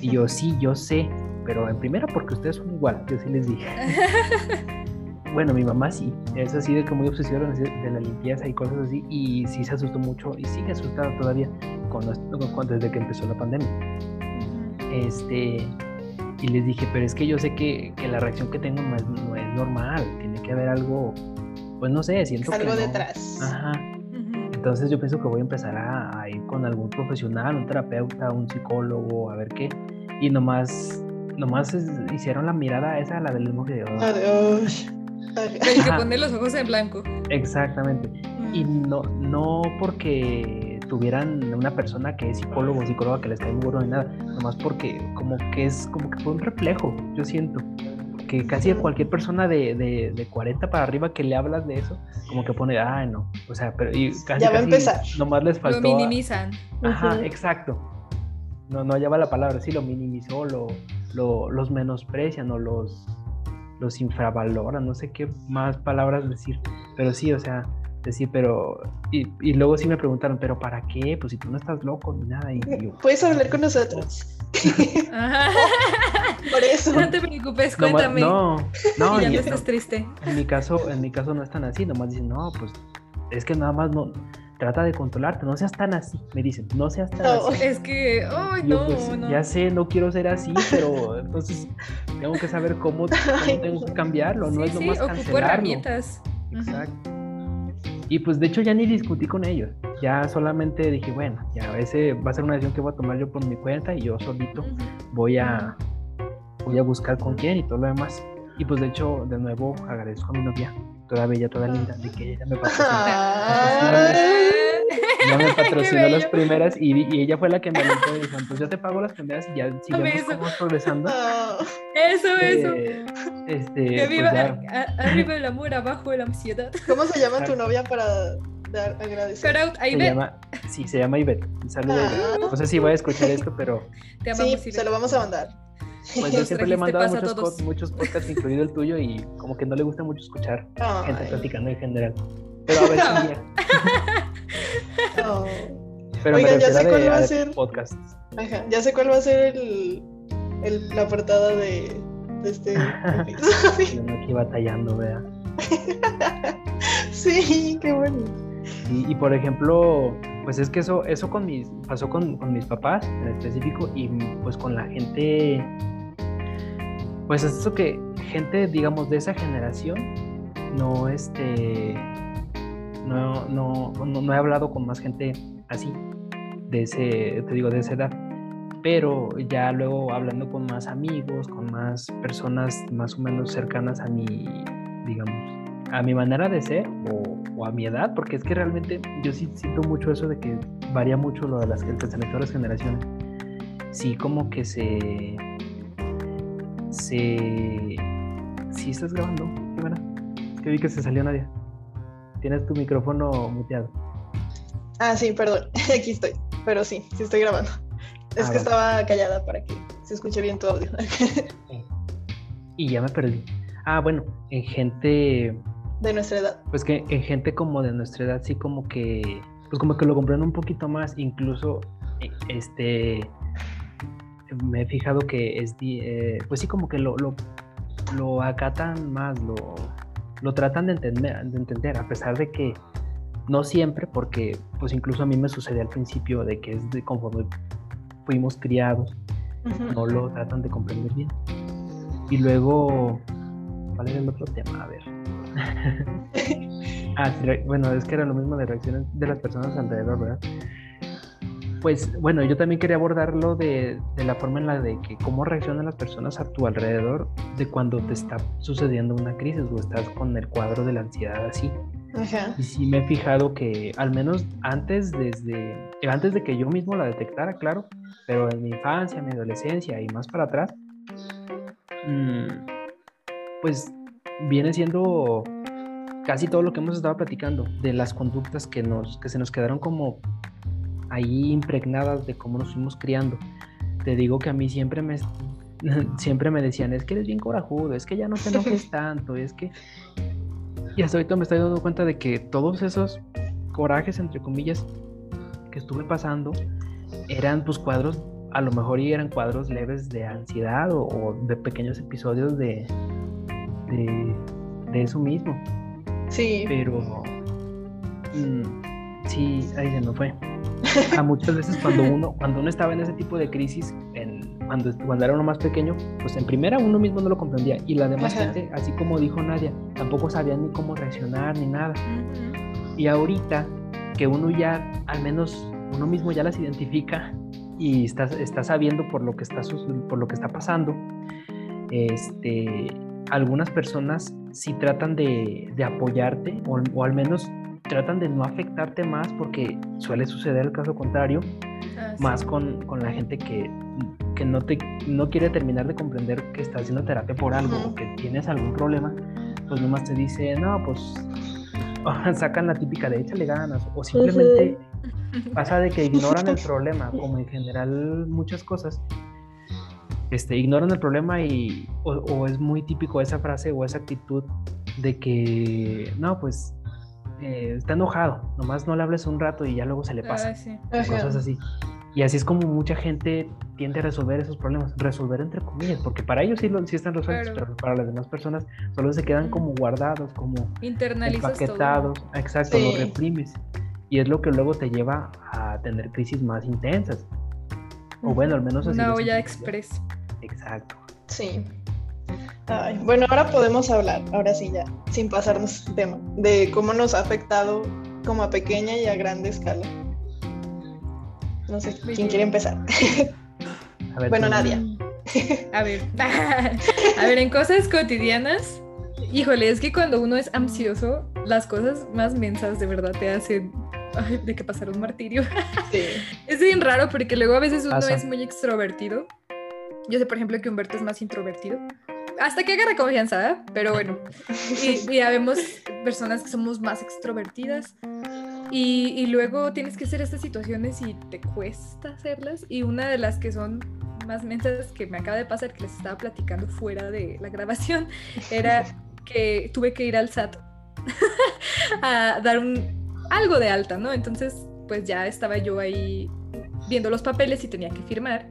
Y yo, sí, yo sé, pero en primera porque ustedes son igual, yo sí les dije. bueno, mi mamá sí, es así de que muy obsesionada de la limpieza y cosas así, y sí se asustó mucho y sigue asustada todavía con, desde que empezó la pandemia. Este, y les dije, pero es que yo sé que, que la reacción que tengo no es, no es, normal, tiene que haber algo, pues no sé, siento algo que detrás. Ajá. Entonces yo pienso que voy a empezar a, a, ir con algún profesional, un terapeuta, un psicólogo, a ver qué. Y nomás nomás hicieron la mirada esa, la del mismo video. Adiós. Hay que poner los ojos en blanco. Exactamente. Y mm. no, no porque tuvieran una persona que es psicólogo o psicóloga que les cae muy ni nada, nomás porque como que es como que fue un reflejo, yo siento. Que casi a cualquier persona de, de, de 40 para arriba que le hablas de eso, como que pone, ay, no. O sea, pero y casi, ya va a empezar. Nomás les faltó. Lo minimizan. Ajá, exacto. No, no lleva la palabra, sí, lo minimizó, lo, los menosprecian o los, los infravaloran, no sé qué más palabras decir, pero sí, o sea, decir, pero, y, y, luego sí me preguntaron, pero ¿para qué? Pues si tú no estás loco ni nada. Y Puedes hablar con nosotros. Por eso. No te preocupes, cuéntame. No, no, ya no estás triste. En mi caso, en mi caso no es tan así, nomás dicen, no, pues es que nada más no, trata de controlarte, no seas tan así, me dicen, no seas tan así. Es que, ay, no, pues, Ya sé, no quiero ser así, pero entonces tengo que saber cómo, tengo que cambiarlo, no es nomás sí, herramientas. Exacto. Y pues de hecho ya ni discutí con ellos, ya solamente dije, bueno, ya ese va a ser una decisión que voy a tomar yo por mi cuenta y yo solito voy a, voy a buscar con quién y todo lo demás. Y pues de hecho, de nuevo agradezco a mi novia toda bella, toda linda, de que ella me pasó. ya me patrocinó las primeras y, y, ella fue la que me alentó y dijo, entonces yo te pago las primeras y ya si vemos cómo progresando. Oh. Eso, eso. Eh, este, arriba, pues arriba el amor, abajo la ansiedad. ¿Cómo se llama tu novia para dar agradecer? Shout out a Se llama, sí, se llama Ivette. Un saludo ah. No sé si voy a escuchar esto, pero... Te amamos, sí, se lo vamos a mandar. Pues yo siempre le he mandado muchos, muchos podcasts, incluido el tuyo, y como que no le gusta mucho escuchar gente platicando en general. Pero a veces un día. Pero Oigan, ya sé cuál va a ser. Podcasts. Ajá, ya sé cuál va a ser el, el la portada de, de este episodio. aquí batallando, vea. sí, qué bueno. Y, y, por ejemplo, pues es que eso, eso con mis, pasó con, con mis papás en específico y pues con la gente pues es eso que gente, digamos, de esa generación, no, este, no, no, no, he hablado con más gente así, de ese, te digo, de esa edad, pero ya luego hablando con más amigos, con más personas más o menos cercanas a mi, digamos, a mi manera de ser o, a mi edad, porque es que realmente yo sí siento mucho eso de que varía mucho lo de las, generaciones. Sí, como que se se... ¿Sí estás grabando, Ivana? que vi que se salió Nadia. Tienes tu micrófono muteado. Ah, sí, perdón. Aquí estoy. Pero sí, sí estoy grabando. Es ah, que estaba callada para que se escuche bien tu audio. y ya me perdí. Ah, bueno, en gente... De nuestra edad. Pues que en gente como de nuestra edad sí como que... Pues como que lo comprenden un poquito más. Incluso, e, este me he fijado que es, eh, pues sí, como que lo, lo, lo acatan más, lo, lo tratan de entender, de entender, a pesar de que no siempre, porque pues incluso a mí me sucede al principio de que es de conforme fuimos criados, no lo tratan de comprender bien. Y luego, ¿cuál era el otro tema? A ver. ah, bueno, es que era lo mismo de reacciones de las personas alrededor, ¿verdad? Pues bueno, yo también quería abordarlo de, la forma en la de que cómo reaccionan las personas a tu alrededor de cuando te está sucediendo una crisis o estás con el cuadro de la ansiedad así. Y sí me he fijado que al menos antes, desde, antes de que yo mismo la detectara, claro, pero en mi infancia, mi adolescencia y más para atrás, mm, pues viene siendo casi todo lo que hemos estado platicando, de las conductas que, nos, que se nos quedaron como ahí impregnadas de cómo nos fuimos criando. Te digo que a mí siempre me, siempre me decían, es que eres bien corajudo, es que ya no te enojes tanto, es que... Y hasta ahorita me estoy dando cuenta de que todos esos corajes, entre comillas, que estuve pasando, eran pues cuadros, a lo mejor y eran cuadros leves de ansiedad o, de pequeños episodios de, de, de, eso mismo. Sí. Pero... Mm, sí, ahí se me fue a muchas veces cuando uno, cuando uno estaba en ese tipo de crisis, en, cuando, cuando era uno más pequeño, pues en primera uno mismo no lo comprendía. Y la demás gente, así como dijo Nadia, tampoco sabía ni cómo reaccionar ni nada. Y ahorita que uno ya, al menos uno mismo ya las identifica y está, está sabiendo por lo que está, por lo que está pasando, este, algunas personas sí tratan de, de apoyarte o, o, al menos tratan de no afectarte más porque suele suceder el caso contrario, ah, más con, con, la gente que, que, no, te, no quiere terminar de comprender que estás haciendo terapia por algo o que tienes algún problema, pues nomás te dice, no, pues sacan la típica de échale ganas o simplemente pasa de que ignoran el problema, como en general muchas cosas. Este, ignoran el problema y o, o es muy típico esa frase o esa actitud de que no, pues eh, está enojado, nomás no le hables un rato y ya luego se le pasa. Cosas así. Y así es como mucha gente tiende a resolver esos problemas, resolver entre comillas, porque para ellos sí, lo, sí están resueltos, pero para las demás personas solo se quedan como guardados, como empaquetados. Exacto, lo reprimes. Y es lo que luego te lleva a tener crisis más intensas. O bueno, al menos así. Una olla express. Exacto. Sí bueno, ahora podemos hablar, ahora sí ya, sin pasarnos el tema, de cómo nos ha afectado como a pequeña y a grande escala. No sé, ¿quién quiere empezar? bueno, Nadia. A ver, a ver, en cosas cotidianas, híjole, es que cuando uno es ansioso, las cosas más mensas de verdad te hacen de que pasar un martirio. es bien raro porque luego a veces uno es muy extrovertido. Yo sé, por ejemplo, que Humberto es más introvertido. Hasta que haga confianza, ¿eh? pero bueno. Y, ya vemos personas que somos más extrovertidas. Y, y, luego tienes que hacer estas situaciones y te cuesta hacerlas. Y una de las que son más mentas que me acaba de pasar, que les estaba platicando fuera de la grabación, era que tuve que ir al SAT a dar un algo de alta, ¿no? Entonces, pues ya estaba yo ahí viendo los papeles y tenía que firmar.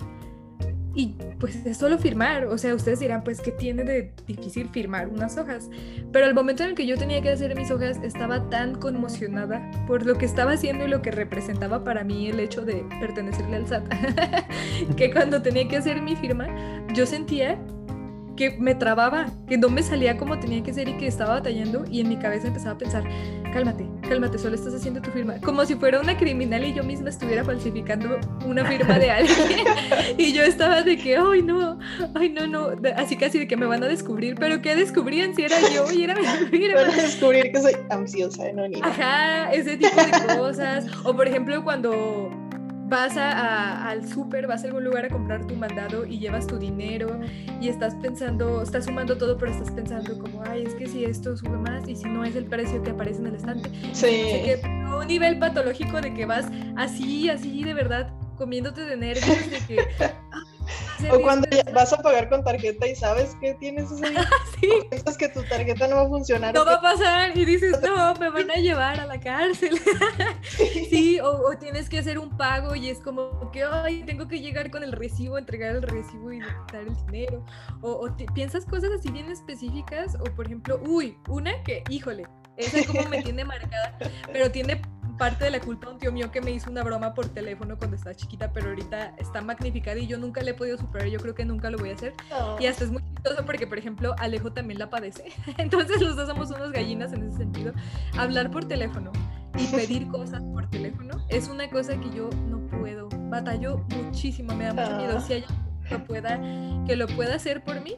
Y pues es solo firmar, o sea, ustedes dirán, pues, ¿qué tiene de difícil firmar unas hojas? Pero al momento en el que yo tenía que hacer mis hojas, estaba tan conmocionada por lo que estaba haciendo y lo que representaba para mí el hecho de pertenecerle al SAT, que cuando tenía que hacer mi firma, yo sentía que me trababa, que no me salía como tenía que ser y que estaba batallando y en mi cabeza empezaba a pensar, cálmate, cálmate, solo estás haciendo tu firma, como si fuera una criminal y yo misma estuviera falsificando una firma de alguien. Y yo estaba de que, ay no, ay no, no, así casi de que me van a descubrir, pero ¿qué descubrían si era yo y era mi firma? Van a descubrir que soy ansiosa, no, Ajá, ese tipo de cosas, o por ejemplo cuando vas a, al súper, vas a algún lugar a comprar tu mandado y llevas tu dinero y estás pensando, estás sumando todo, pero estás pensando como, ay, es que si esto sube más y si no es el precio que aparece en el estante. Sí. que un nivel patológico de que vas así, así de verdad comiéndote de nervios de que o cuando vas a pagar con tarjeta y sabes que tienes ese sí. piensas que tu tarjeta no va a funcionar. No va a pasar y dices, no, me van a llevar a la cárcel. sí, o, tienes que hacer un pago y es como que, ay, tengo que llegar con el recibo, entregar el recibo y dar el dinero. O, piensas cosas así bien específicas, o por ejemplo, uy, una que, híjole, esa como me tiene marcada, pero tiene parte de la culpa de un tío mío que me hizo una broma por teléfono cuando estaba chiquita, pero ahorita está magnificada y yo nunca le he podido superar, yo creo que nunca lo voy a hacer. Y hasta es muy chistoso porque, por ejemplo, Alejo también la padece. Entonces los dos somos unos gallinas en ese sentido. Hablar por teléfono y pedir cosas por teléfono es una cosa que yo no puedo. Batallo muchísimo, me da mucho miedo. Si hay alguien que lo pueda, que lo pueda hacer por mí,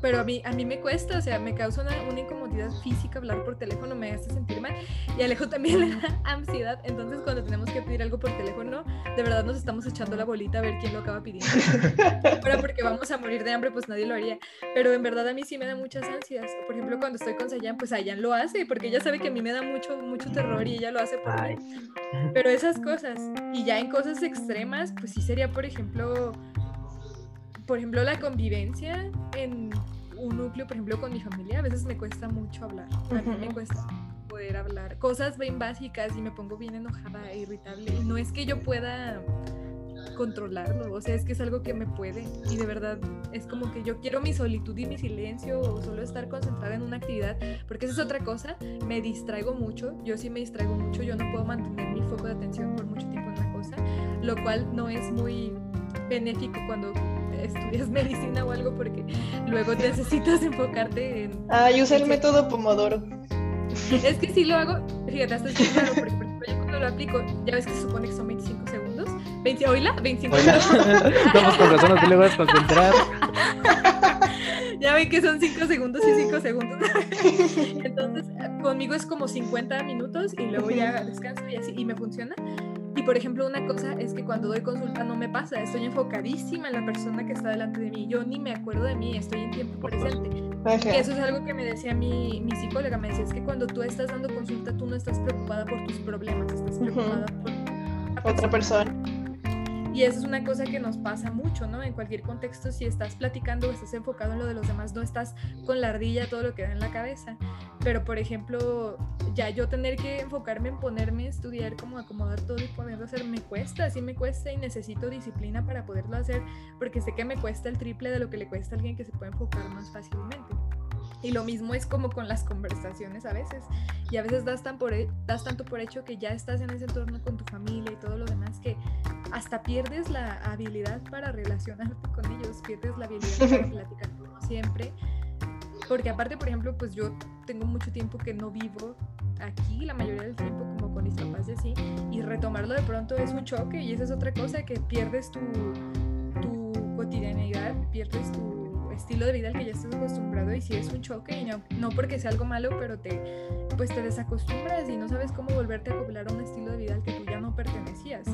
pero a mí, a mí me cuesta, o sea, me causa una, una, incomodidad física hablar por teléfono, me hace sentir mal y Alejo también le da ansiedad, entonces cuando tenemos que pedir algo por teléfono, de verdad nos estamos echando la bolita a ver quién lo acaba pidiendo. Ahora porque vamos a morir de hambre, pues nadie lo haría, pero en verdad a mí sí me da muchas ansias. Por ejemplo, cuando estoy con Sayan, pues Sayan lo hace, porque ella sabe que a mí me da mucho, mucho terror y ella lo hace por mí. Pero esas cosas, y ya en cosas extremas, pues sí sería, por ejemplo, por ejemplo, la convivencia en un núcleo, por ejemplo, con mi familia, a veces me cuesta mucho hablar. A mí me cuesta poder hablar cosas bien básicas y me pongo bien enojada e irritable. Y no es que yo pueda controlarlo, o sea, es que es algo que me puede y de verdad es como que yo quiero mi solitud y mi silencio o solo estar concentrada en una actividad, porque esa es otra cosa, me distraigo mucho, yo sí me distraigo mucho, yo no puedo mantener mi foco de atención por mucho tiempo en una cosa, lo cual no es muy benéfico cuando estudias medicina o algo porque luego necesitas enfocarte en... Ah, yo usé el método Pomodoro. Es que sí lo hago, fíjate, hasta es claro, porque por ejemplo yo cuando lo aplico, ya ves que se supone que son 25 segundos. 20, ¿Oíla? 25 segundos. Vamos con razón, no te le vas a concentrar. ya ven que son 5 segundos y 5 segundos. Entonces, conmigo es como 50 minutos y luego ya descanso y así, y me funciona. Y por ejemplo, una cosa es que cuando doy consulta no me pasa, estoy enfocadísima en la persona que está delante de mí, yo ni me acuerdo de mí, estoy en tiempo presente. Y eso es algo que me decía mi, mi psicóloga, me decía, es que cuando tú estás dando consulta, tú no estás preocupada por tus problemas, estás preocupada por otra persona. Y eso es una cosa que nos pasa mucho, ¿no? En cualquier contexto, si estás platicando o estás enfocado en lo de los demás, no estás con la ardilla todo lo que da en la cabeza. Pero, por ejemplo, ya yo tener que enfocarme en ponerme a estudiar, como acomodar todo y ponerlo a hacer, me cuesta, sí me cuesta y necesito disciplina para poderlo hacer, porque sé que me cuesta el triple de lo que le cuesta a alguien que se puede enfocar más fácilmente. Y lo mismo es como con las conversaciones a veces. Y a veces das, tan por, das tanto por hecho que ya estás en ese entorno con tu familia y todo lo demás que hasta pierdes la habilidad para relacionarte con ellos, pierdes la habilidad para platicar como siempre. Porque aparte, por ejemplo, pues yo tengo mucho tiempo que no vivo aquí, la mayoría del tiempo como con mis papás y así, y retomarlo de pronto es un choque y esa es otra cosa, que pierdes tu, tu cotidianidad, pierdes tu estilo de vida al que ya estás acostumbrado y si es un choque y no, no porque sea algo malo, pero te, pues te desacostumbras y no sabes cómo volverte a acoplar a un estilo de vida al que tú ya no pertenecías.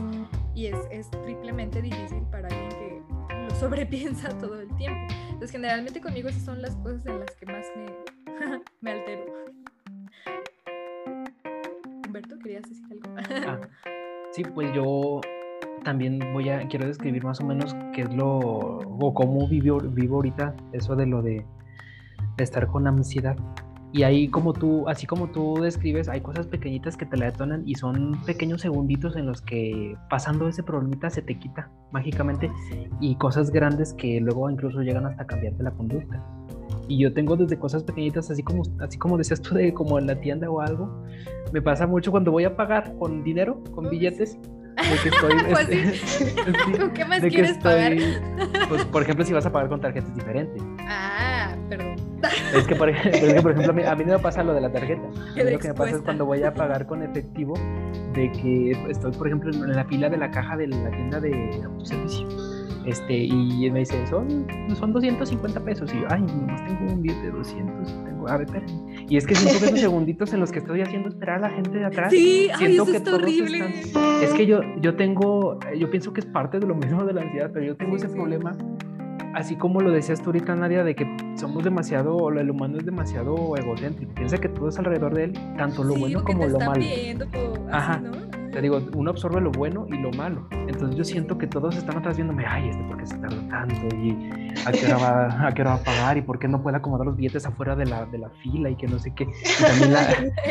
Y es, es triplemente difícil para alguien que lo sobrepiensa todo el tiempo. Entonces generalmente conmigo esas son las cosas en las que más me, me altero. Humberto, ¿querías decir algo? Ah, sí, pues yo también voy a, quiero describir más o menos qué es lo, o cómo vivo, vivo ahorita eso de lo de, de estar con ansiedad. Y ahí como tú, así como tú describes, hay cosas pequeñitas que te la detonan y son pequeños segunditos en los que pasando ese problemita se te quita mágicamente y cosas grandes que luego incluso llegan hasta cambiarte la conducta. Y yo tengo desde cosas pequeñitas, así como, así como decías tú, de como en la tienda o algo, me pasa mucho cuando voy a pagar con dinero, con billetes, de que estoy, Pues sí. este, sí, ¿Con qué más quieres pagar? Pues, por ejemplo, si vas a pagar con tarjetas diferentes. Ah, perdón. Es que, por, ej- es que, por ejemplo, a mí, a mí no me pasa lo de la tarjeta. A Quedé mí lo que me pasa es cuando voy a pagar con efectivo, de que estoy, por ejemplo, en la fila de la caja de la tienda de autoservicio. Este, y me dice, son, son 250 pesos. Y yo, ay, nomás tengo un billete de 200. Tengo, a ver. Y es que siento que esos segunditos en los que estoy haciendo esperar a la gente de atrás. Sí, ay, siento eso que está horrible. están- Es que yo, yo tengo, yo pienso que es parte de lo mismo de la ansiedad, pero yo tengo Sí, ese sí. problema, así como lo decías tú ahorita, Nadia, de que somos demasiado, el humano es demasiado egocéntrico, piensa que todo es alrededor de él, tanto lo Sí, bueno que como te lo malo. viendo, o así, Ajá. ¿no? Te digo, uno absorbe lo bueno y lo malo. Entonces yo siento que todos están atrás viéndome, ay, este por qué se tarda tanto y a qué hora va, a qué hora va a pagar y por qué no puede acomodar los billetes afuera de la, de la fila y que no sé qué. Y también la,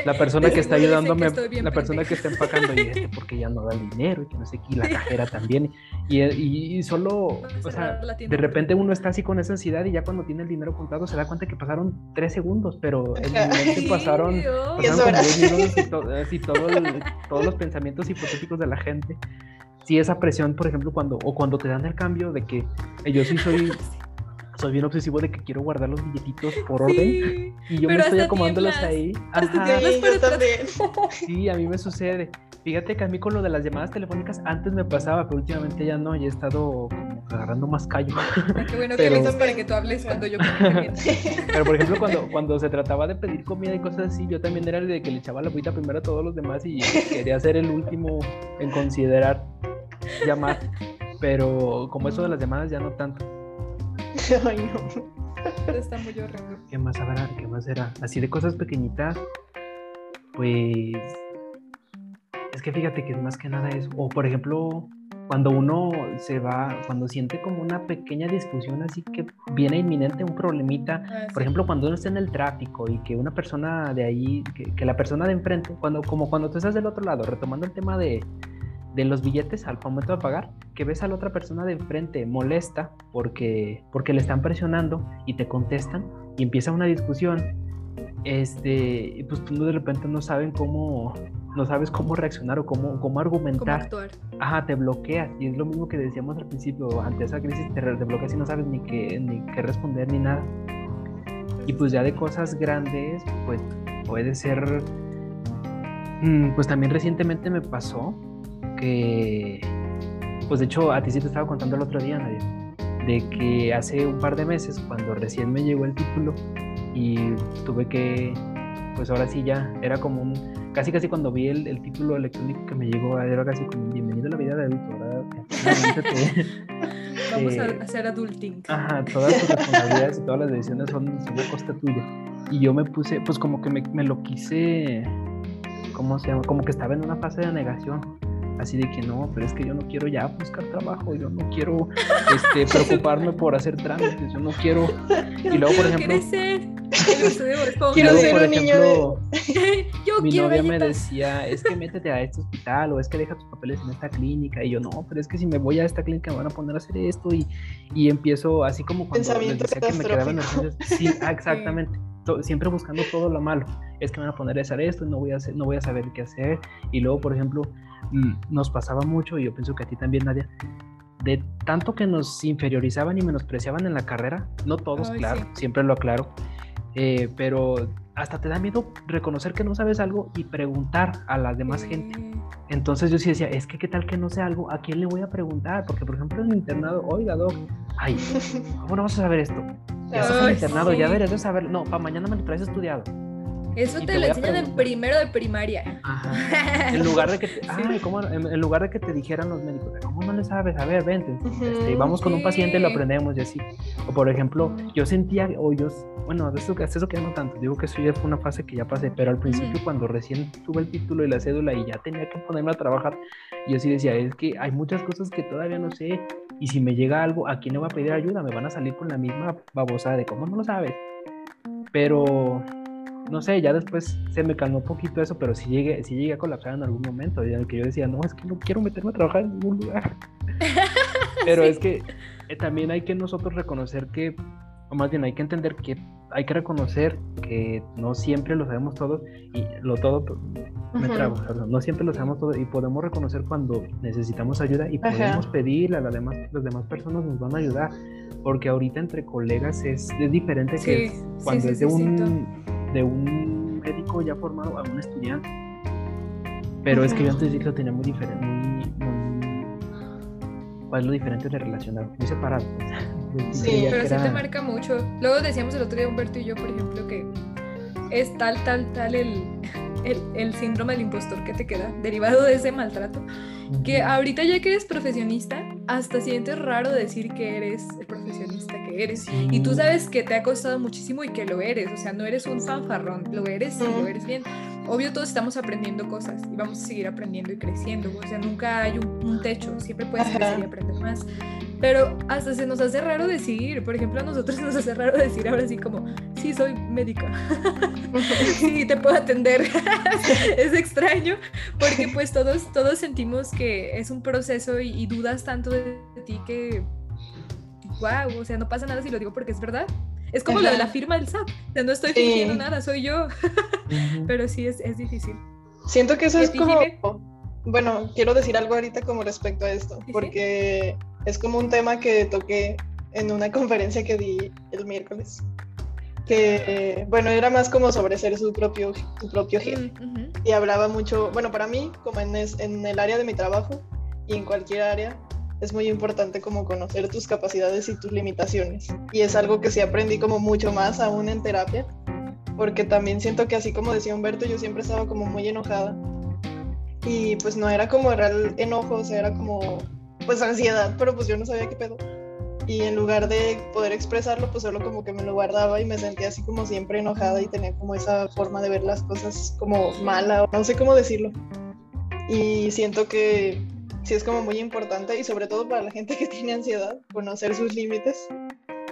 la persona que está que ayudándome, bien la persona que está empacando y este porque ya no da el dinero y que no sé qué, y la cajera también. Y, y, y solo, ¿Dónde o sea, de repente uno está así con esa ansiedad y ya cuando tiene el dinero contado se da cuenta que pasaron tres segundos, pero en mi mente pasaron pasaron como horas. 10 minutos y, to- así todo el- todos los pensamientos hipotéticos de la gente. Sí, esa presión, por ejemplo, cuando, o cuando te dan el cambio de que eh, yo sí soy, soy bien obsesivo de que quiero guardar los billetitos por orden Sí, y yo me estoy acomodándolos ahí. hasta Ajá. Sí, yo también. sí, a mí me sucede. Fíjate que a mí con lo de las llamadas telefónicas antes me pasaba, pero últimamente ya no, ya he estado como agarrando más callo. Ay, qué bueno Pero- que avisas para que tú hables cuando yo. Pero por ejemplo, cuando, cuando se trataba de pedir comida y cosas así, yo también era el de que le echaba la agüita primero a todos los demás y quería ser el último en considerar llamar. Pero como eso de las llamadas ya no tanto. Ay, no. Está muy horrible. ¿Qué más habrá? ¿Qué más era? Así de cosas pequeñitas, pues es que fíjate que es más que nada eso. O por ejemplo, cuando uno se va, cuando siente como una pequeña discusión así que viene inminente un problemita, Ah, Por ejemplo, cuando uno está en el tráfico y que una persona de ahí, que, que la persona de enfrente, cuando, como cuando tú estás del otro lado, retomando el tema de, de los billetes al momento de pagar, que ves a la otra persona de enfrente molesta porque, porque le están presionando y te contestan y empieza una discusión, este, pues tú de repente no saben cómo, no sabes cómo reaccionar o cómo, cómo ¿Cómo argumentar. actuar? Ajá, te bloqueas. Y es lo mismo que decíamos al principio. Ante esa crisis te, te bloqueas y no sabes ni qué, ni qué responder ni nada. Y pues ya de cosas grandes, pues puede ser... mm, Pues también recientemente me pasó que... Pues de hecho, a ti sí te estaba contando el otro día, Nadia, de que hace un par de meses, cuando recién me llegó el título y tuve que... Pues ahora sí ya, era como un casi casi cuando vi el, el título electrónico que me llegó, era casi como bienvenido a la vida de adulto, ¿verdad? Te- Vamos eh, a hacer adulting. Ajá, todas tus responsabilidades y todas las decisiones son, a costa tuya. Y yo me puse, pues como que me, me lo quise, ¿cómo se llama? Como que estaba en una fase de negación. Así de que no, pero es que yo no quiero ya buscar trabajo, yo no quiero este, preocuparme por hacer trámites, yo no quiero. Y luego, por ejemplo. Quiero ser Quiero luego, un niño de- Yo mi quiero novia me galletas. decía, es que métete a este hospital o es que deja tus papeles en esta clínica. Y yo, no, pero es que si me voy a esta clínica me van a poner a hacer esto. Y, y empiezo así como cuando les decía que me quedaba en. Sí, exactamente. To- Siempre buscando todo lo malo. Es que me van a poner a hacer esto y no voy a, hacer, no voy a saber qué hacer. Y luego, por ejemplo, nos pasaba mucho, y yo pienso que a ti también, Nadia, de tanto que nos inferiorizaban y menospreciaban en la carrera, no todos, Ay, claro, sí. siempre lo aclaro, eh, pero hasta te da miedo reconocer que no sabes algo y preguntar a la demás gente. Entonces yo sí decía, es que qué tal que no sé algo, ¿a quién le voy a preguntar? Porque por ejemplo en el internado, oiga, doc, ay, ¿cómo no vas a saber esto? ya estás en internado, ya deberías de saber. No, para mañana me lo traes estudiado. Eso te, lo enseñan en primero de primaria. Ajá. En lugar de que te, ay, ¿cómo? En, lugar de que te dijeran los médicos, ¿cómo no le sabes? A ver, vente. Este, vamos con un paciente y lo aprendemos y así. O por ejemplo, yo sentía, o yo, bueno, de eso, eso que no tanto, digo que eso ya fue una fase que ya pasé, pero al principio cuando recién tuve el título y la cédula y ya tenía que ponerme a trabajar, yo sí decía, es que hay muchas cosas que todavía no sé y si me llega algo, ¿a quién le voy a pedir ayuda? Me van a salir con la misma babosada de cómo no lo sabes. Pero no sé, ya después se me calmó un poquito eso, pero sí llegué, sí llegué a colapsar en algún momento, en el que yo decía, no, es que no quiero meterme a trabajar en ningún lugar. pero es que eh, también hay que nosotros reconocer que, o más bien hay que entender que hay que reconocer que no siempre lo sabemos todos y lo todo pues, me trago, no siempre lo sabemos todo y podemos reconocer cuando necesitamos ayuda y podemos pedirle a las demás, las demás personas nos van a ayudar porque ahorita entre colegas es, es diferente que cuando es de un de un médico ya formado a un estudiante. Pero es que yo antes sí lo tenía muy diferente, muy, ¿Cuál es lo diferente de relacionar? Muy separado. sí, pero sí te marca mucho. Luego decíamos el otro día Humberto y yo, por ejemplo, que es tal, tal, tal el, el, el síndrome del impostor que te queda derivado de ese maltrato que ahorita ya que eres profesionista, hasta sientes raro decir que eres el profesionista que eres. Y tú sabes que te ha costado muchísimo y que lo eres, o sea, no eres un fanfarrón, lo eres y lo eres bien. Obvio todos estamos aprendiendo cosas y vamos a seguir aprendiendo y creciendo, o sea, nunca hay un, techo, siempre puedes crecer y aprender más. Pero hasta se nos hace raro decir, por ejemplo, a nosotros nos hace raro decir ahora sí como, sí, soy médica, sí, te puedo atender. es extraño porque pues todos, todos sentimos que es un proceso y, dudas tanto de, ti que, wow, o sea, no pasa nada si lo digo porque es verdad. Es como lo de la firma del SAT, o sea, no estoy fingiendo nada, soy yo. Pero sí, es, es difícil. Siento que eso es como... Bueno, quiero decir algo ahorita como respecto a esto, porque es como un tema que toqué en una conferencia que di el miércoles. Que, bueno, era más como sobre ser su propio, su propio jefe. Y hablaba mucho, bueno, para mí, como en, en el área de mi trabajo y en cualquier área, es muy importante como conocer tus capacidades y tus limitaciones. Y es algo que sí aprendí como mucho más aún en terapia, porque también siento que así como decía Humberto, yo siempre estaba como muy enojada. Y pues no era como real enojo, o sea, era como pues ansiedad, pero pues yo no sabía qué pedo. Y en lugar de poder expresarlo, pues solo como que me lo guardaba y me sentía así como siempre enojada y tenía como esa forma de ver las cosas como mala, o no sé cómo decirlo. Y siento que sí es como muy importante y sobre todo para la gente que tiene ansiedad, conocer sus límites.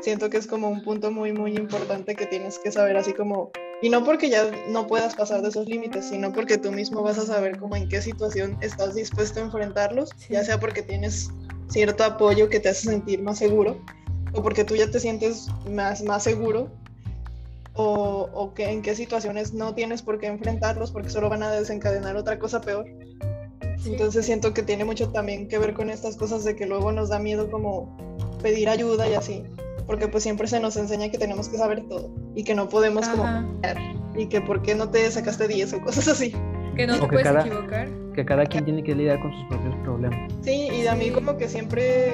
Siento que es como un punto muy, muy importante que tienes que saber así como y no porque ya no puedas pasar de esos límites, sino porque tú mismo vas a saber cómo en qué situación estás dispuesto a enfrentarlos, ya sea porque tienes cierto apoyo que te hace sentir más seguro, o porque tú ya te sientes más, más seguro, o, o que en qué situaciones no tienes por qué enfrentarlos porque solo van a desencadenar otra cosa peor. Entonces siento que tiene mucho también que ver con estas cosas de que luego nos da miedo como pedir ayuda y así porque pues siempre se nos enseña que tenemos que saber todo y que no podemos como y que por qué no te sacaste 10 o cosas así. Que no te puedes equivocar. Que cada quien tiene que lidiar con sus propios problemas. Sí, y a mí como que siempre,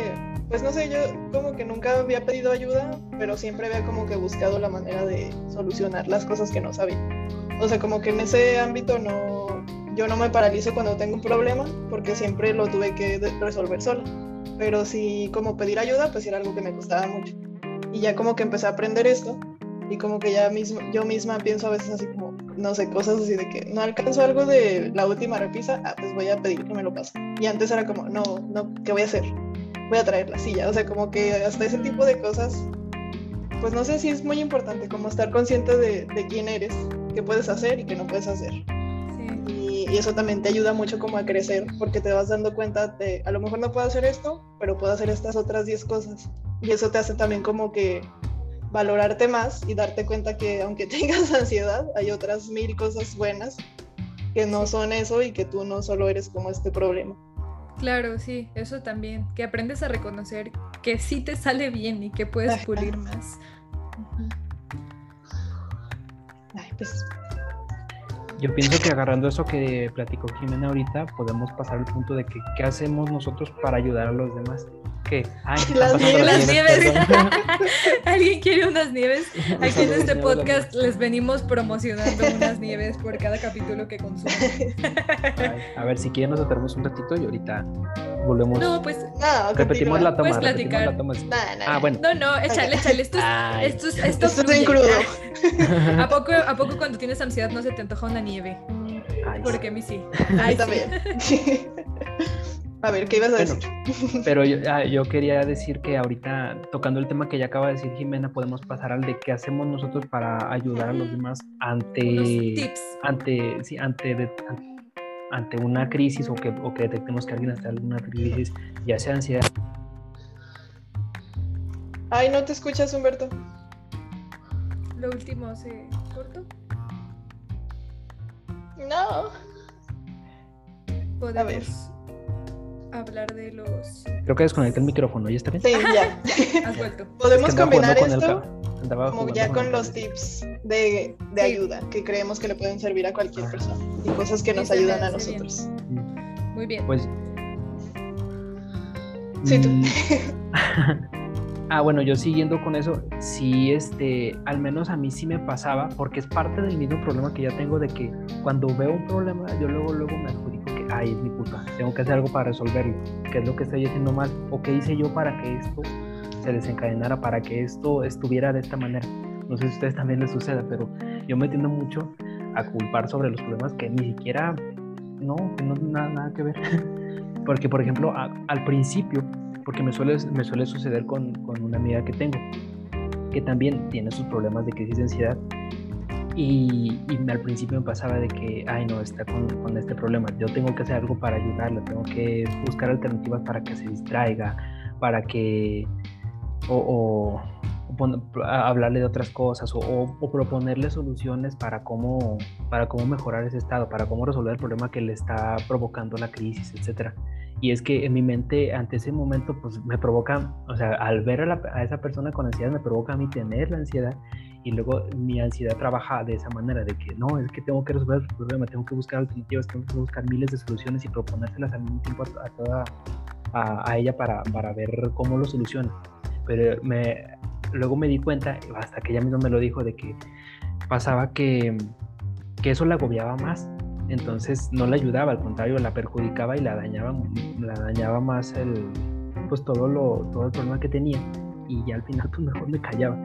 pues no sé, yo como que nunca había pedido ayuda, pero siempre había como que buscado la manera de solucionar las cosas que no sabía. O sea, como que en ese ámbito no, yo no me paralizo cuando tengo un problema, porque siempre lo tuve que resolver sola. Pero sí, como pedir ayuda, pues era algo que me costaba mucho. Y ya como que empecé a aprender esto y como que ya mismo, yo misma pienso a veces así como, no sé, cosas así de que no alcanzo algo de la última repisa, ah, pues voy a pedir que me lo pase. Y antes era como, no, no, ¿qué voy a hacer? Voy a traer la silla. O sea, como que hasta ese tipo de cosas, pues no sé si es muy importante como estar consciente de quién eres, qué puedes hacer y qué no puedes hacer. Y, y, eso también te ayuda mucho como a crecer, porque te vas dando cuenta de, a lo mejor no puedo hacer esto, pero puedo hacer estas otras 10 cosas. Y eso te hace también como que valorarte más y darte cuenta que aunque tengas ansiedad, hay otras mil cosas buenas que no son eso y que tú no solo eres como este problema. Claro, sí, eso también, que aprendes a reconocer que sí te sale bien y que puedes pulir más. Ay, pues. Yo pienso que agarrando eso que platicó Jimena ahorita, podemos pasar al punto de que qué hacemos nosotros para ayudar a los demás ¿Qué? Ay, Las nieves. Las nieves. perdón. ¿Alguien quiere unas nieves? Aquí en este podcast les venimos promocionando unas nieves por cada capítulo que consumen. A ver, si quieren nos atrevemos un ratito y ahorita volvemos. No, pues, No, repetimos la toma. Repetimos platicar. la toma. Ah, bueno. no, no, échale, échale. Esto es, esto es, esto Esto es crudo. ¿A poco, ¿A poco cuando tienes ansiedad no se te antoja una nieve? Ay, Porque a mí sí. Ay, sí. A ver, ¿qué ibas a Bueno, decir? Pero yo, ah, yo quería decir que ahorita, tocando el tema que ya acaba de decir Jimena, podemos pasar al de qué hacemos nosotros para ayudar a los demás ante, tips. ante, sí, ante, de- ante una crisis o que, o que detectemos que alguien está en alguna crisis, ya sea ansiedad. Ay, no te escuchas, Humberto. Lo último se cortó. No. Podemos hablar de los. Creo que desconecté el micrófono, ¿ya está bien? Sí, ya. Has vuelto. Podemos Es que combinar con el esto como ya con los tips de, de Sí. ayuda que creemos que le pueden servir a cualquier persona y cosas que Sí, nos ayudan a bien. nosotros. Muy bien. Pues. Sí, tú. mm, ah, bueno, yo siguiendo con eso, sí, este, al menos a mí sí me pasaba, porque es parte del mismo problema que ya tengo de que cuando veo un problema, yo luego, luego me ay, es mi culpa, tengo que hacer algo para resolverlo, qué es lo que estoy haciendo mal, o qué hice yo para que esto se desencadenara, para que esto estuviera de esta manera. No sé si a ustedes también les suceda, pero yo me tiendo mucho a culpar sobre los problemas que ni siquiera, no, que no nada, nada que ver. Porque, por ejemplo, a- al principio, porque me suele, me suele suceder con, con una amiga que tengo, que también tiene sus problemas de crisis de ansiedad. Y, y al principio me pasaba de que, ay, no, está con, con este problema. Yo tengo que hacer algo para ayudarla, tengo que buscar alternativas para que se distraiga, para que. o, o- o pon- hablarle de otras cosas o- o proponerle soluciones para cómo, para cómo mejorar ese estado, para cómo resolver el problema que le está provocando la crisis, etcétera. Y es que en mi mente, ante ese momento, pues me provoca, o sea, al ver a, la- a esa persona con ansiedad, me provoca a mí tener la ansiedad y luego mi ansiedad trabaja de esa manera, de que no, es que tengo que resolver el problema, tengo que buscar alternativas, tengo que buscar miles de soluciones y proponérselas al mismo tiempo a, a toda, a, a ella para, para ver cómo lo soluciona. Pero me, luego me di cuenta, hasta que ella misma me lo dijo, de que pasaba que, que eso la agobiaba más. Entonces no la ayudaba, al contrario, la perjudicaba y la dañaba, la dañaba más el, pues todo, lo, todo el problema que tenía. Y ya al final pues mejor me callaba.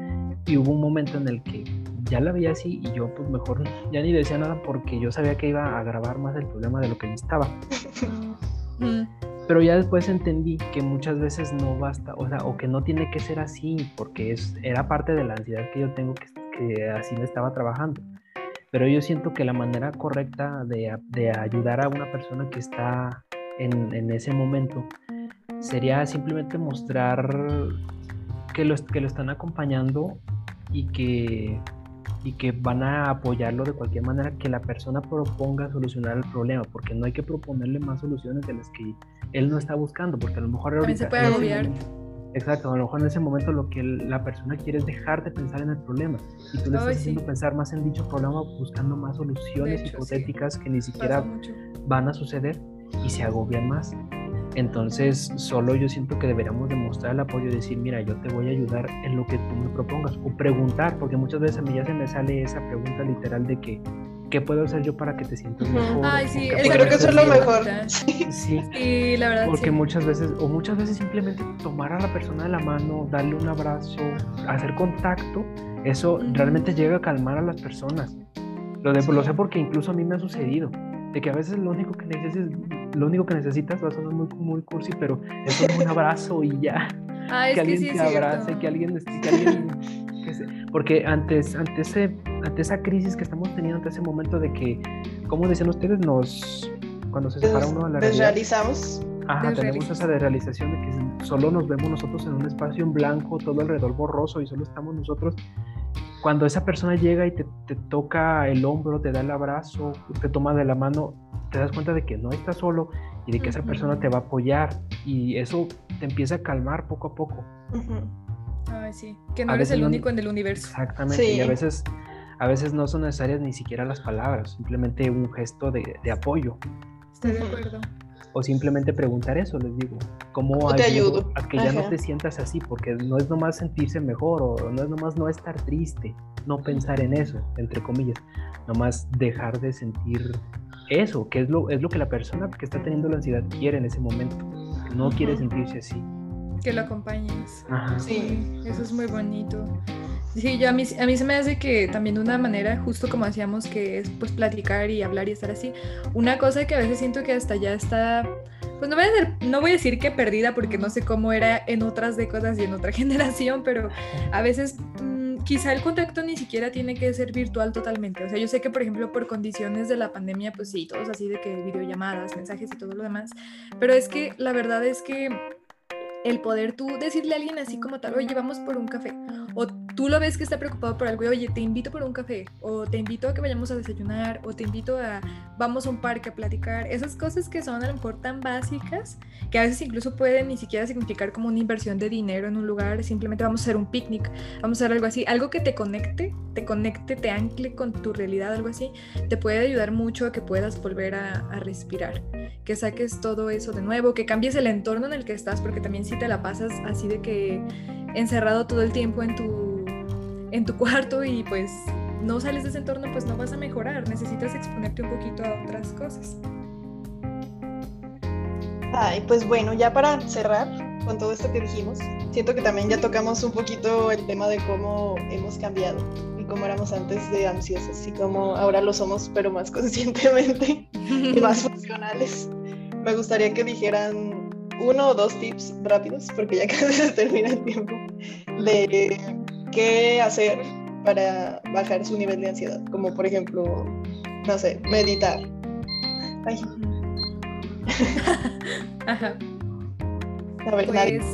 Y hubo un momento en el que ya la veía así y yo pues mejor ya ni decía nada porque yo sabía que iba a agravar más el problema de lo que ya estaba. Pero ya después entendí que muchas veces no basta, o sea, o que no tiene que ser así, porque es, era parte de la ansiedad que yo tengo que, que así me estaba trabajando. Pero yo siento que la manera correcta de, a- de ayudar a una persona que está en, en ese momento sería simplemente mostrar que lo, que lo están acompañando y que, y que van a apoyarlo de cualquier manera que la persona proponga solucionar el problema, porque no hay que proponerle más soluciones de las que él no está buscando, porque a lo mejor También se ahorita... puede agobiar. Exacto, a lo mejor en ese momento lo que la persona quiere es dejar de pensar en el problema y tú le Ay, estás sí. haciendo pensar más en dicho problema buscando más soluciones hecho, sí. hipotéticas que ni siquiera van a suceder y se agobian más. Entonces, solo yo siento que deberíamos demostrar el apoyo y decir, mira, yo te voy a ayudar en lo que tú me propongas. O preguntar, porque muchas veces a mí ya se me sale esa pregunta literal de que, ¿qué puedo hacer yo para que te sientas mejor? Ay, ¿O sí, creo que eso es lo yo?" mejor. Sí. Sí, la verdad. porque sí. muchas veces, o muchas veces simplemente tomar a la persona de la mano, darle un abrazo, hacer contacto, eso realmente llega a calmar a las personas. Lo, de, lo sé porque incluso a mí me ha sucedido, de que a veces lo único que necesitas, lo único que necesitas va a sonar muy, muy cursi, pero es un abrazo y ya, Ah, es que que alguien sí te es cierto. abrace, que alguien, que alguien que se- porque antes, ante, ese, ante esa crisis que estamos teniendo, ante ese momento de que, como decían ustedes, nos, cuando se separa uno de la realidad, Desrealizamos. Ajá, tenemos esa desrealización de que solo nos vemos nosotros en un espacio en blanco, todo alrededor borroso y solo estamos nosotros. Cuando esa persona llega y te, te toca el hombro, te da el abrazo, te toma de la mano, te das cuenta de que no estás solo y de que esa persona te va a apoyar y eso te empieza a calmar poco a poco. Ay, sí. Que no A eres el no- único en el universo. Exactamente, y a veces, a veces no son necesarias ni siquiera las palabras, simplemente un gesto de, de apoyo. Estoy de acuerdo. O simplemente preguntar eso, les digo. ¿Cómo te ayudo? A que ya no te sientas así, porque no es nomás sentirse mejor o no es nomás no estar triste, no pensar en eso, entre comillas. Nomás dejar de sentir eso, que es lo, es lo que la persona que está teniendo la ansiedad quiere en ese momento. No quiere sentirse así. Que lo acompañes. Sí, eso es muy bonito. Sí, yo a mí, a mí se me hace que también de una manera, justo como decíamos, que es pues platicar y hablar y estar así, una cosa que a veces siento que hasta ya está, pues no voy a, no voy a decir que perdida porque no sé cómo era en otras décadas y en otra generación, pero a veces mm, quizá el contacto ni siquiera tiene que ser virtual totalmente. O sea, yo sé que por ejemplo por condiciones de la pandemia, pues sí, todos así de que videollamadas, mensajes y todo lo demás, pero es que la verdad es que el poder tú decirle a alguien así como tal, oye, vamos por un café, o tú lo ves que está preocupado por algo, oye, te invito por un café, o te invito a que vayamos a desayunar, o te invito a, vamos a un parque a platicar, esas cosas que son a lo mejor tan básicas, que a veces incluso pueden ni siquiera significar como una inversión de dinero en un lugar, simplemente vamos a hacer un picnic, vamos a hacer algo así, algo que te conecte, te conecte, te ancle con tu realidad, algo así, te puede ayudar mucho a que puedas volver a, a respirar, que saques todo eso de nuevo, que cambies el entorno en el que estás, porque también si te la pasas así de que encerrado todo el tiempo en tu, en tu cuarto y pues no sales de ese entorno, pues no vas a mejorar. Necesitas exponerte un poquito a otras cosas. Ay, pues bueno, ya para cerrar con todo esto que dijimos, siento que también ya tocamos un poquito el tema de cómo hemos cambiado y cómo éramos antes de ansiosos y cómo ahora lo somos, pero más conscientemente y más funcionales. Me gustaría que dijeran uno o dos tips rápidos, porque ya casi se termina el tiempo, de qué hacer para bajar su nivel de ansiedad, como por ejemplo, no sé, meditar. Ay. Ajá. A ver, pues,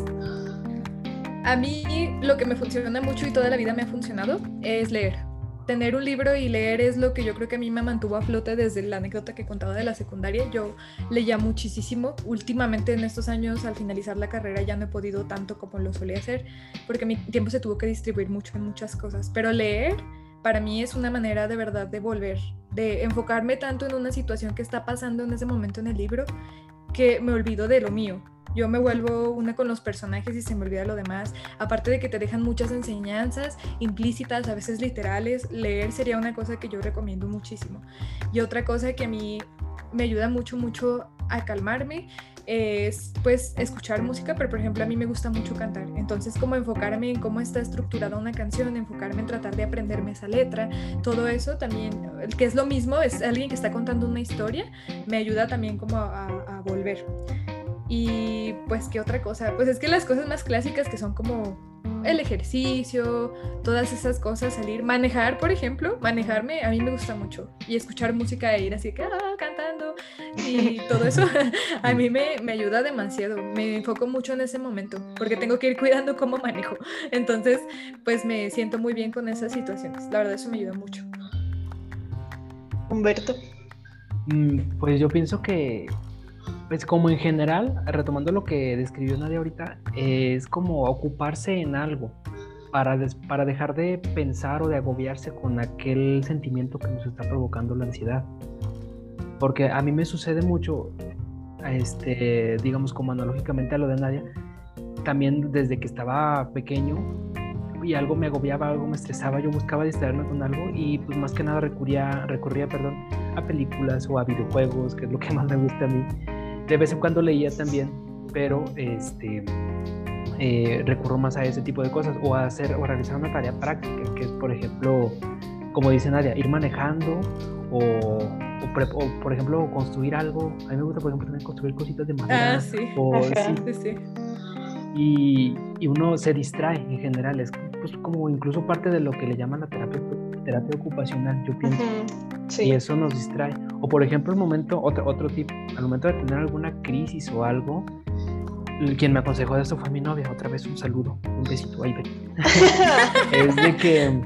a mí lo que me funciona mucho y toda la vida me ha funcionado es leer tener un libro y leer es lo que yo creo que a mí me mantuvo a flote desde la anécdota que contaba de la secundaria. Yo leía muchísimo. Últimamente en estos años, al finalizar la carrera, ya no he podido tanto como lo solía hacer, porque mi tiempo se tuvo que distribuir mucho en muchas cosas. Pero leer para mí es una manera de verdad de volver, de enfocarme tanto en una situación que está pasando en ese momento en el libro, que me olvido de lo mío yo me vuelvo una con los personajes y se me olvida lo demás. Aparte de que te dejan muchas enseñanzas implícitas, a veces literales, leer sería una cosa que yo recomiendo muchísimo. Y otra cosa que a mí me ayuda mucho, mucho a calmarme es pues escuchar música, pero por ejemplo a mí me gusta mucho cantar. Entonces como enfocarme en cómo está estructurada una canción, enfocarme en tratar de aprenderme esa letra, todo eso también, que es lo mismo, es alguien que está contando una historia, me ayuda también como a, a volver. Y pues, ¿qué otra cosa? Pues es que las cosas más clásicas que son como el ejercicio, todas esas cosas, salir, manejar, por ejemplo, manejarme, a mí me gusta mucho. Y escuchar música e ir así que, ah, cantando y todo eso, a mí me, me, ayuda demasiado. Me enfoco mucho en ese momento, porque tengo que ir cuidando cómo manejo. Entonces, pues me siento muy bien con esas situaciones. La verdad, eso me ayuda mucho. Humberto. Mm, pues yo pienso que pues como en general, retomando lo que describió Nadia ahorita, es como ocuparse en algo para, para dejar de pensar o de agobiarse con aquel sentimiento que nos está provocando la ansiedad. Porque a mí me sucede mucho, este, digamos como analógicamente a lo de Nadia, también desde que estaba pequeño y algo me agobiaba, algo me estresaba, yo buscaba distraerme con algo y pues más que nada recurría, recurría perdón, a películas o a videojuegos, que es lo que más me gusta a mí de vez en cuando leía también, pero este, eh, recurro más a ese tipo de cosas o a hacer o a realizar una tarea práctica, que es, por ejemplo, como dice Nadia, ir manejando o, o, por ejemplo, construir algo. A mí me gusta, por ejemplo, también construir cositas de madera. Ah, sí. sí. sí. Y, y, uno se distrae en general, es pues, como incluso parte de lo que le llaman la terapia, terapia ocupacional, yo pienso. Y eso nos distrae. O por ejemplo, el momento, otro, otro tip, al momento de tener alguna crisis o algo, quien me aconsejó de esto fue mi novia. Otra vez un saludo, un besito, ahí es de que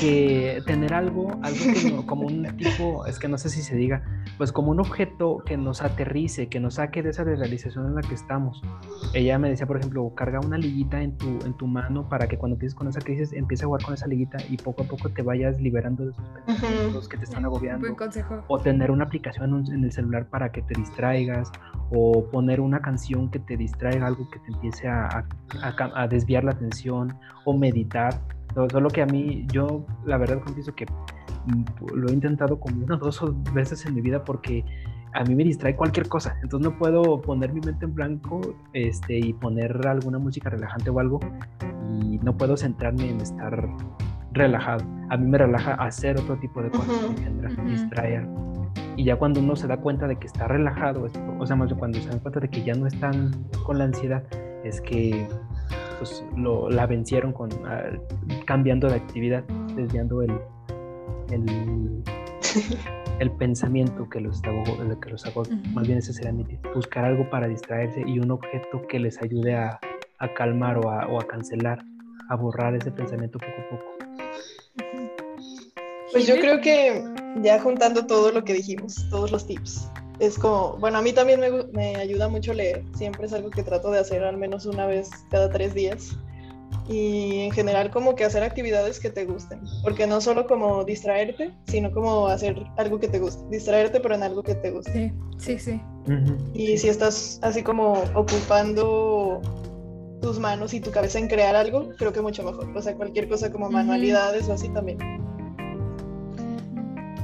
que tener algo, algo como un tipo, es que no sé si se diga, pues como un objeto que nos aterrice, que nos saque de esa realización en la que estamos. Ella me decía, por ejemplo, carga una liguita en tu, en tu mano para que cuando empieces con esa crisis, empieces a jugar con esa liguita y poco a poco te vayas liberando de esos pensamientos que te están agobiando. Buen consejo. O tener una aplicación en el celular para que te distraigas, o poner una canción que te distraiga, algo que te empiece a, a, desviar la atención, o meditar. Solo que a mí, yo la verdad confieso que lo he intentado como una o dos veces en mi vida porque a mí me distrae cualquier cosa. Entonces no puedo poner mi mente en blanco este, y poner alguna música relajante o algo y no puedo centrarme en estar relajado. A mí me relaja hacer otro tipo de cosas, uh distraer. Y ya cuando uno se da cuenta de que está relajado, o sea, más cuando se da cuenta de que ya no están con la ansiedad, es que pues, lo, la vencieron con ah, cambiando de actividad, desviando el, el, el pensamiento que los, que los hago, más bien ese sería buscar algo para distraerse y un objeto que les ayude a, a calmar o a, o a cancelar, a borrar ese pensamiento poco a poco. Pues yo creo que ya juntando todo lo que dijimos, todos los tips, es como, bueno, a mí también me, me, ayuda mucho leer, siempre es algo que trato de hacer al menos una vez cada tres días. Y en general como que hacer actividades que te gusten, porque no solo como distraerte, sino como hacer algo que te guste, distraerte pero en algo que te guste. Sí, sí, sí. Y si estás así como ocupando tus manos y tu cabeza en crear algo, creo que mucho mejor. O sea, cualquier cosa como manualidades o así también.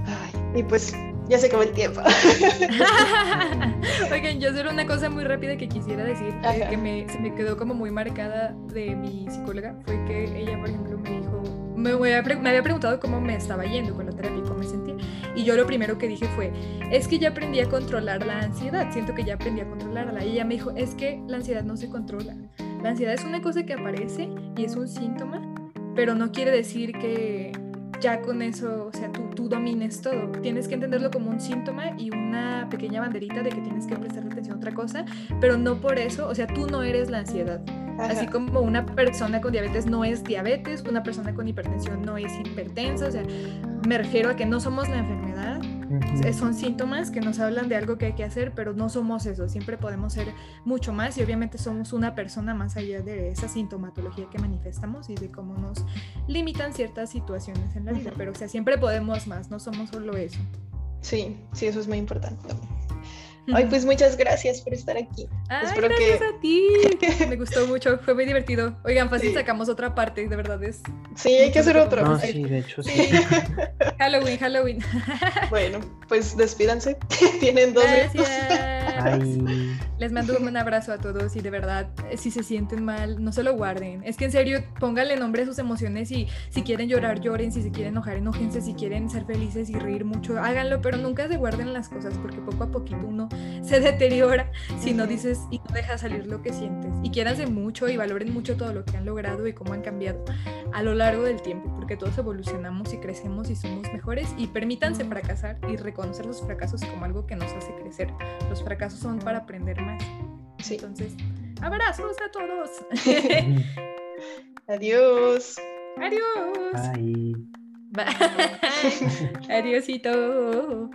Ay, y pues ya se acabó el tiempo. Oigan, yo solo una cosa muy rápida que quisiera decir, eh, que me, se me quedó como muy marcada de mi psicóloga, fue que ella, por ejemplo, me dijo, me, me había preguntado cómo me estaba yendo con la terapia, cómo me sentía, y yo lo primero que dije fue, es que ya aprendí a controlar la ansiedad, siento que ya aprendí a controlarla, y ella me dijo, es que la ansiedad no se controla, la ansiedad es una cosa que aparece y es un síntoma, pero no quiere decir que ya con eso, o sea, tú, tú domines todo. Tienes que entenderlo como un síntoma y una pequeña banderita de que tienes que prestar atención a otra cosa, pero no por eso, o sea, tú no eres la ansiedad. Así como una persona con diabetes no es diabetes, una persona con hipertensión no es hipertensa, o sea, me refiero a que no somos la enfermedad, son síntomas que nos hablan de algo que hay que hacer, pero no somos eso, siempre podemos ser mucho más y obviamente somos una persona más allá de esa sintomatología que manifestamos y de cómo nos limitan ciertas situaciones en la vida, pero o sea, siempre podemos más, no somos solo eso. Sí, sí, eso es muy importante Ay, pues muchas gracias por estar aquí. Ay, Espero gracias a ti. Me gustó mucho, fue muy divertido. Oigan, fácil sacamos otra parte, de verdad es. Sí, hay que hacer otra. No, sí, de hecho sí. Halloween, Halloween. Bueno, pues despídanse. Tienen dos Les mando un abrazo a todos y de verdad, si se sienten mal, no se lo guarden. Es que en serio, pónganle nombre a sus emociones y si quieren llorar, lloren, si se quieren enojar, enojense, si quieren ser felices y reír mucho, háganlo, pero nunca se guarden las cosas porque poco a poquito uno se deteriora si no dices y no dejas salir lo que sientes. Y quiéranse mucho y valoren mucho todo lo que han logrado y cómo han cambiado a lo largo del tiempo, porque todos evolucionamos y crecemos y somos mejores y permítanse fracasar y reconocer los fracasos como algo que nos hace crecer. Los fracasos son para aprender más. Sí. Entonces, abrazos a todos. Adiós. Adiós. Bye. Bye. Adiósito.